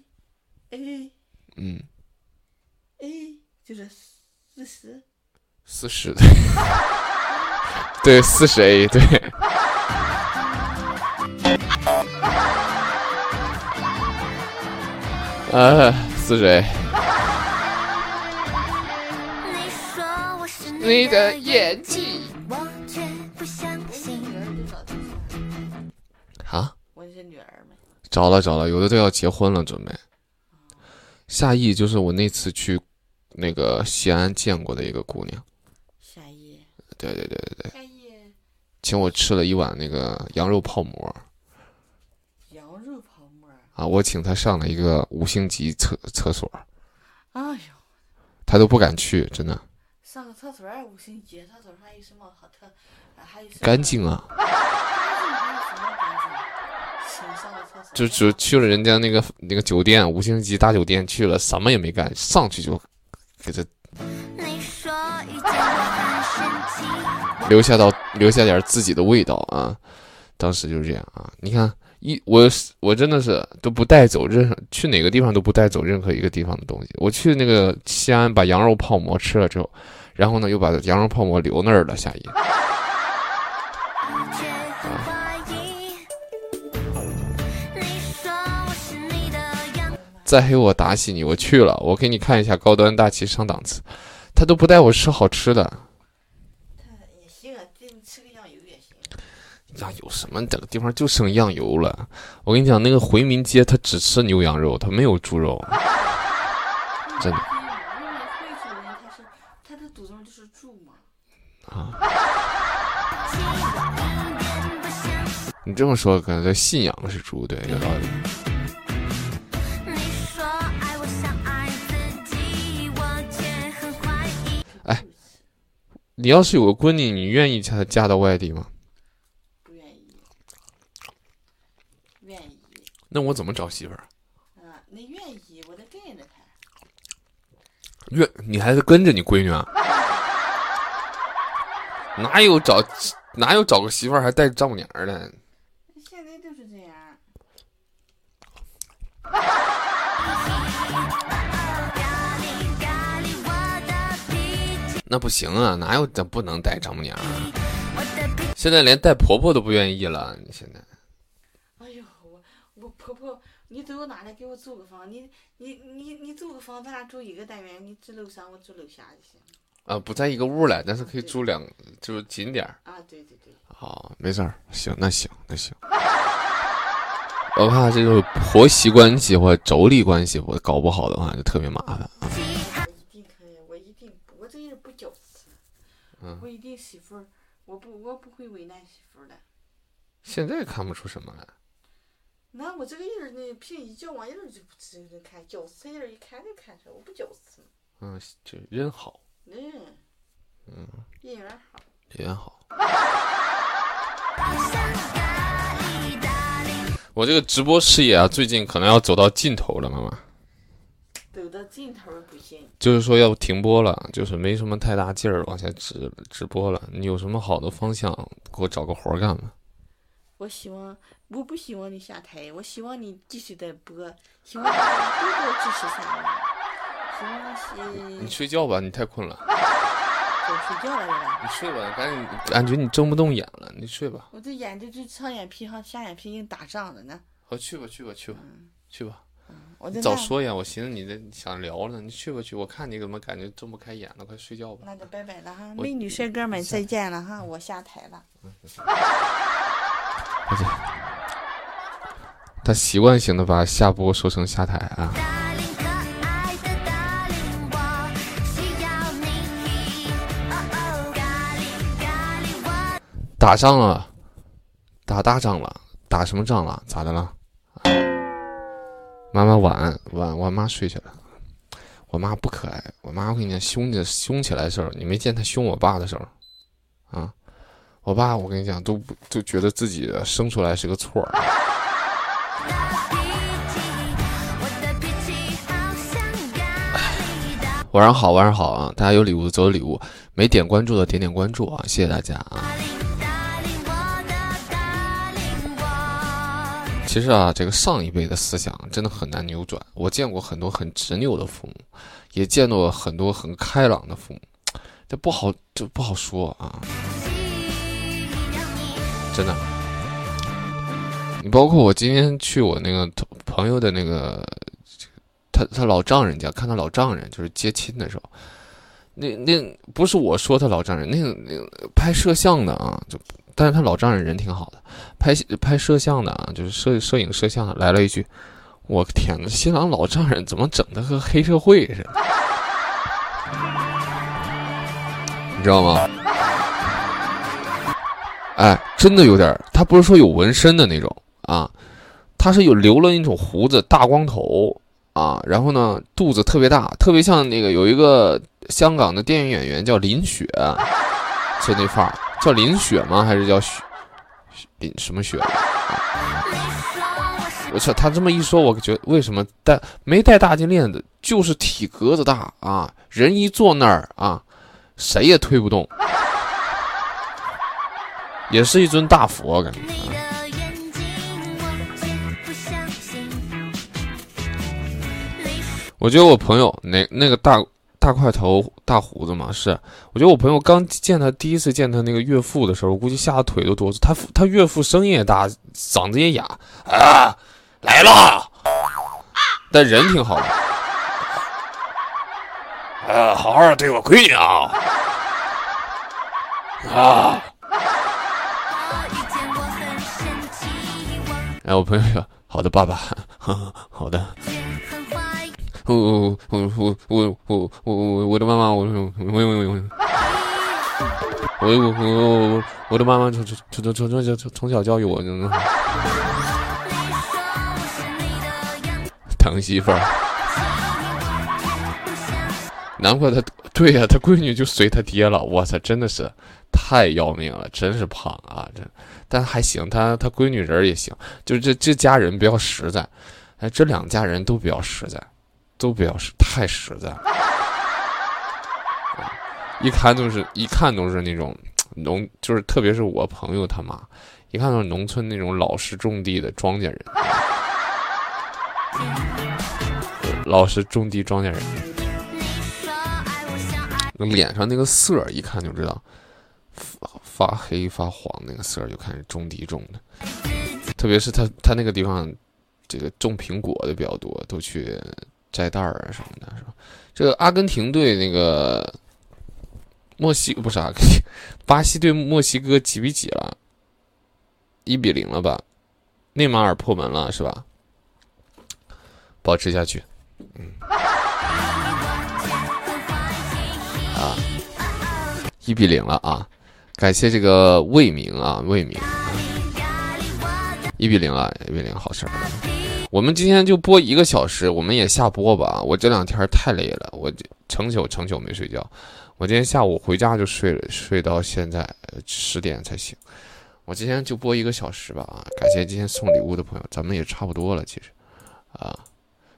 A 嗯，A 就是四十。四十对，对，四十 A 对。呃，四十 A，你的演技啊，我是女儿们。找了找了，有的都要结婚了，准备。夏意就是我那次去那个西安见过的一个姑娘，夏意，对对对对对，夏意，请我吃了一碗那个羊肉泡馍。啊，我请他上了一个五星级厕厕所，哎呦，他都不敢去，真的上个厕所儿五星级，厕所上有什么好特？啊还有干净啊。干净还有什么干净？请上个厕所。就只去了人家那个那个酒店，五星级大酒店去了，什么也没干，上去就给他你说遇见我很神奇，留下到留下点自己的味道啊。当时就是这样啊，你看一我我真的是都不带走任何去哪个地方都不带走任何一个地方的东西。我去那个西安把羊肉泡馍吃了之后，然后呢又把羊肉泡馍留那儿了，下一再黑我打死你，我去了，我给你看一下高端大气上档次，他都不带我吃好吃的。也行啊，这你吃个羊油也行。呀，有什么？这个地方就剩羊油了。我跟你讲，那个回民街他只吃牛羊肉，他没有猪肉。真的因为贵州人他是他的祖宗就是猪嘛。气，我一点不相信。你这么说，可能信仰是猪，对，有道理。你说爱我像爱自己，我却很怀疑。你要是有个闺女，你愿意嫁她嫁到外地吗？不愿意，愿意，那我怎么找媳妇儿？啊，你愿意，我得跟着他。愿你还是跟着你闺女啊？哪有找哪有找个媳妇儿还带丈母娘的？现在就是这样。那不行啊，哪有这不能带丈母娘啊？现在连带婆婆都不愿意了。你现在婆婆，你走哪来给我租个房？你你你你租个房，咱俩住一个单元，你住楼上，我住楼下就行。啊，不在一个屋了，但是可以住两，就是近点儿。啊，对对对，好，没事儿，行，那行，那行。我怕这种婆媳关系或者妯娌关系，我搞不好的话就特别麻烦。我一定可以，我一定，我这人不矫情，嗯我一定媳妇儿，我不我不会为难媳妇儿的。现在看不出什么来，那我这个人呢，凭一交往人就不知道看矫情人一看就看出来，我不矫情。嗯，就人好，嗯嗯，人缘好。人好。我这个直播事业啊，最近可能要走到尽头了，妈妈。走到尽头儿不行，就是说要停播了，就是没什么太大劲儿往下直直播了。你有什么好的方向，给我找个活儿干吧？我希望，我不希望你下台，我希望你继续在播，希望大家多多支持三娃，希望是你睡觉吧，你太困了。我睡觉了是吧？你睡吧，赶紧，感觉你睁不动眼了，你睡吧。我这眼睛这上眼皮和下眼皮已经打仗了呢。好，去吧，去吧，去吧，去吧。我早说呀，我寻思你这想聊呢，你去吧去，我看你怎么感觉睁不开眼了，快睡觉吧。那就拜拜了哈，美女帅哥们再见了哈，我下台了。他习惯性的把下播说成下台啊。打仗了，打大仗了，打什么仗了？咋的了？妈妈晚安，晚我妈睡去了。我妈不可爱，我妈我跟你讲，凶的凶起来的时候，你没见她凶我爸的时候，啊，我爸我跟你讲都不就觉得自己生出来是个错儿。晚上好，晚上好啊！大家有礼物的走礼物，没点关注的点点关注啊！谢谢大家啊！其实啊，这个上一辈的思想真的很难扭转。我见过很多很执拗的父母，也见过很多很开朗的父母，这不好，这不好说啊！真的。你包括我今天去我那个朋友的那个，他他老丈人家看他老丈人就是接亲的时候，那那不是我说他老丈人，那个那个拍摄像的啊，就但是他老丈人人挺好的，拍拍摄像的啊，就是摄摄影摄像的来了一句：“我天呐，新郎老丈人怎么整的和黑社会似的？”你知道吗？哎，真的有点儿，他不是说有纹身的那种啊，他是有留了一种胡子，大光头啊，然后呢肚子特别大，特别像那个有一个香港的电影演员叫林雪，就那范儿，叫林雪吗？还是叫雪林什么雪？我操，他这么一说，我觉得为什么戴没戴大金链子，就是体格子大啊，人一坐那儿啊，谁也推不动，也是一尊大佛，我感觉。我。觉得我朋友那那个大大块头大胡子嘛，是我觉得我朋友刚见他第一次见他那个岳父的时候，我估计吓得腿都哆嗦。他他岳父声音也大，嗓子也哑啊，来了，但人挺好的。啊，好好对我闺女啊！啊，哎，我朋友说好的，爸爸，呵呵好的。我我我我我我我我的妈妈，我我我我我我我我我的妈妈从从从从从从从小教育我，疼 媳妇儿。难怪他，对呀、他闺女就随他爹了。我操，真的是太要命了，真是胖啊！这，但还行，他他闺女人也行，就这这家人比较实在。哎，这两家人都比较实在，都比较实，太实在了。一看都是一看都是那种农，就是特别是我朋友他妈，一看都是农村那种老实种地的庄稼人，老实种地庄稼人。脸上那个色儿一看就知道发黑发黄，那个色儿就看是种地种的。特别是他他那个地方，这个种苹果的比较多，都去摘袋儿啊什么的，是吧？这个阿根廷队那个墨西不是阿根廷，巴西对墨西哥几比几了？一比零了吧？内马尔破门了是吧？保持下去。嗯一比零了啊！感谢这个魏明啊，魏明，一比零了，一比零，好事儿。我们今天就播一个小时，我们也下播吧。我这两天太累了，我成宿成宿没睡觉。我今天下午回家就睡了，睡到现在十点才醒。我今天就播一个小时吧啊！感谢今天送礼物的朋友，咱们也差不多了，其实啊，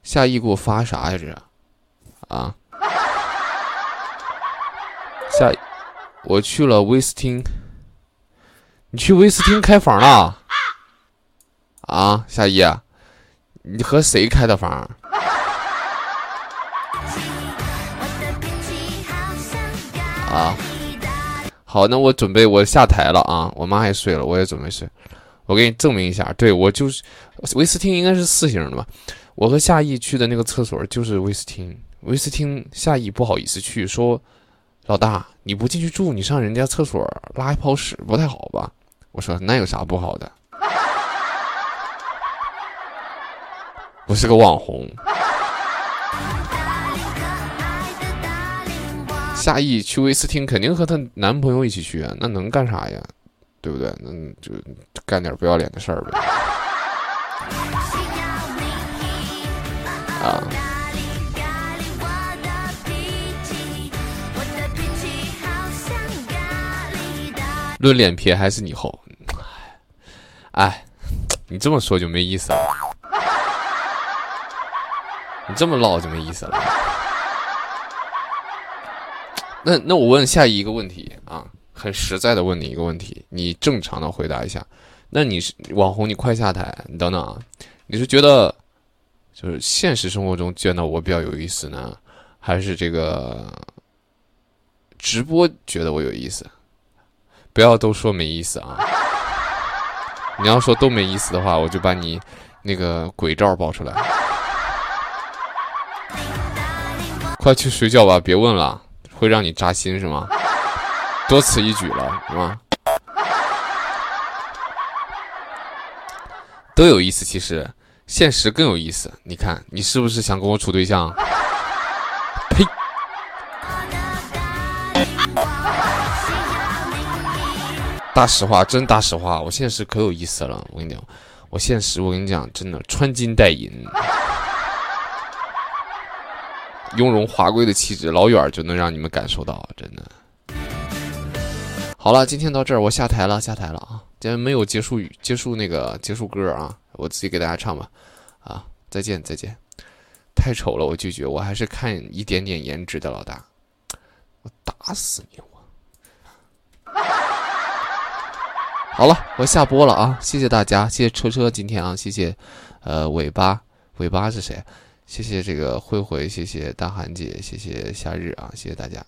夏意给我发啥呀？这是啊，夏。我去了威斯汀，你去威斯汀开房了？啊，夏依，你和谁开的房？啊，好，那我准备我下台了啊，我妈也睡了，我也准备睡。我给你证明一下，对我就是威斯汀应该是四星的吧？我和夏意去的那个厕所就是威斯汀，威斯汀夏意不好意思去，说老大你不进去住，你上人家厕所拉一泡屎不太好吧？我说那有啥不好的？我是个网红。夏意去威斯汀肯定和她男朋友一起去啊，那能干啥呀？对不对？那就干点不要脸的事儿呗。啊！论脸皮还是你厚。哎，你这么说就没意思了。你这么唠就没意思了。那那我问下一个问题啊，很实在的问你一个问题，你正常的回答一下。那你是网红，你快下台，你等等啊，你是觉得就是现实生活中见到我比较有意思呢，还是这个直播觉得我有意思？不要都说没意思啊！你要说都没意思的话，我就把你那个鬼照爆出来。快去睡觉吧，别问了，会让你扎心是吗？多此一举了是吗？都有意思，其实现实更有意思。你看，你是不是想跟我处对象？大实话，真大实话，我现实可有意思了。我跟你讲，我现实，我跟你讲，真的穿金戴银，雍容华贵的气质，老远就能让你们感受到，真的。好了，今天到这儿，我下台了，下台了啊！今天没有结束语，结束那个结束歌啊，我自己给大家唱吧。啊，再见，再见。太丑了，我拒绝。我还是看一点点颜值的老大。我打死你！我。好了，我下播了啊！谢谢大家，谢谢车车今天啊，谢谢，呃，尾巴，尾巴是谁？谢谢这个慧慧，谢谢大韩姐，谢谢夏日啊，谢谢大家。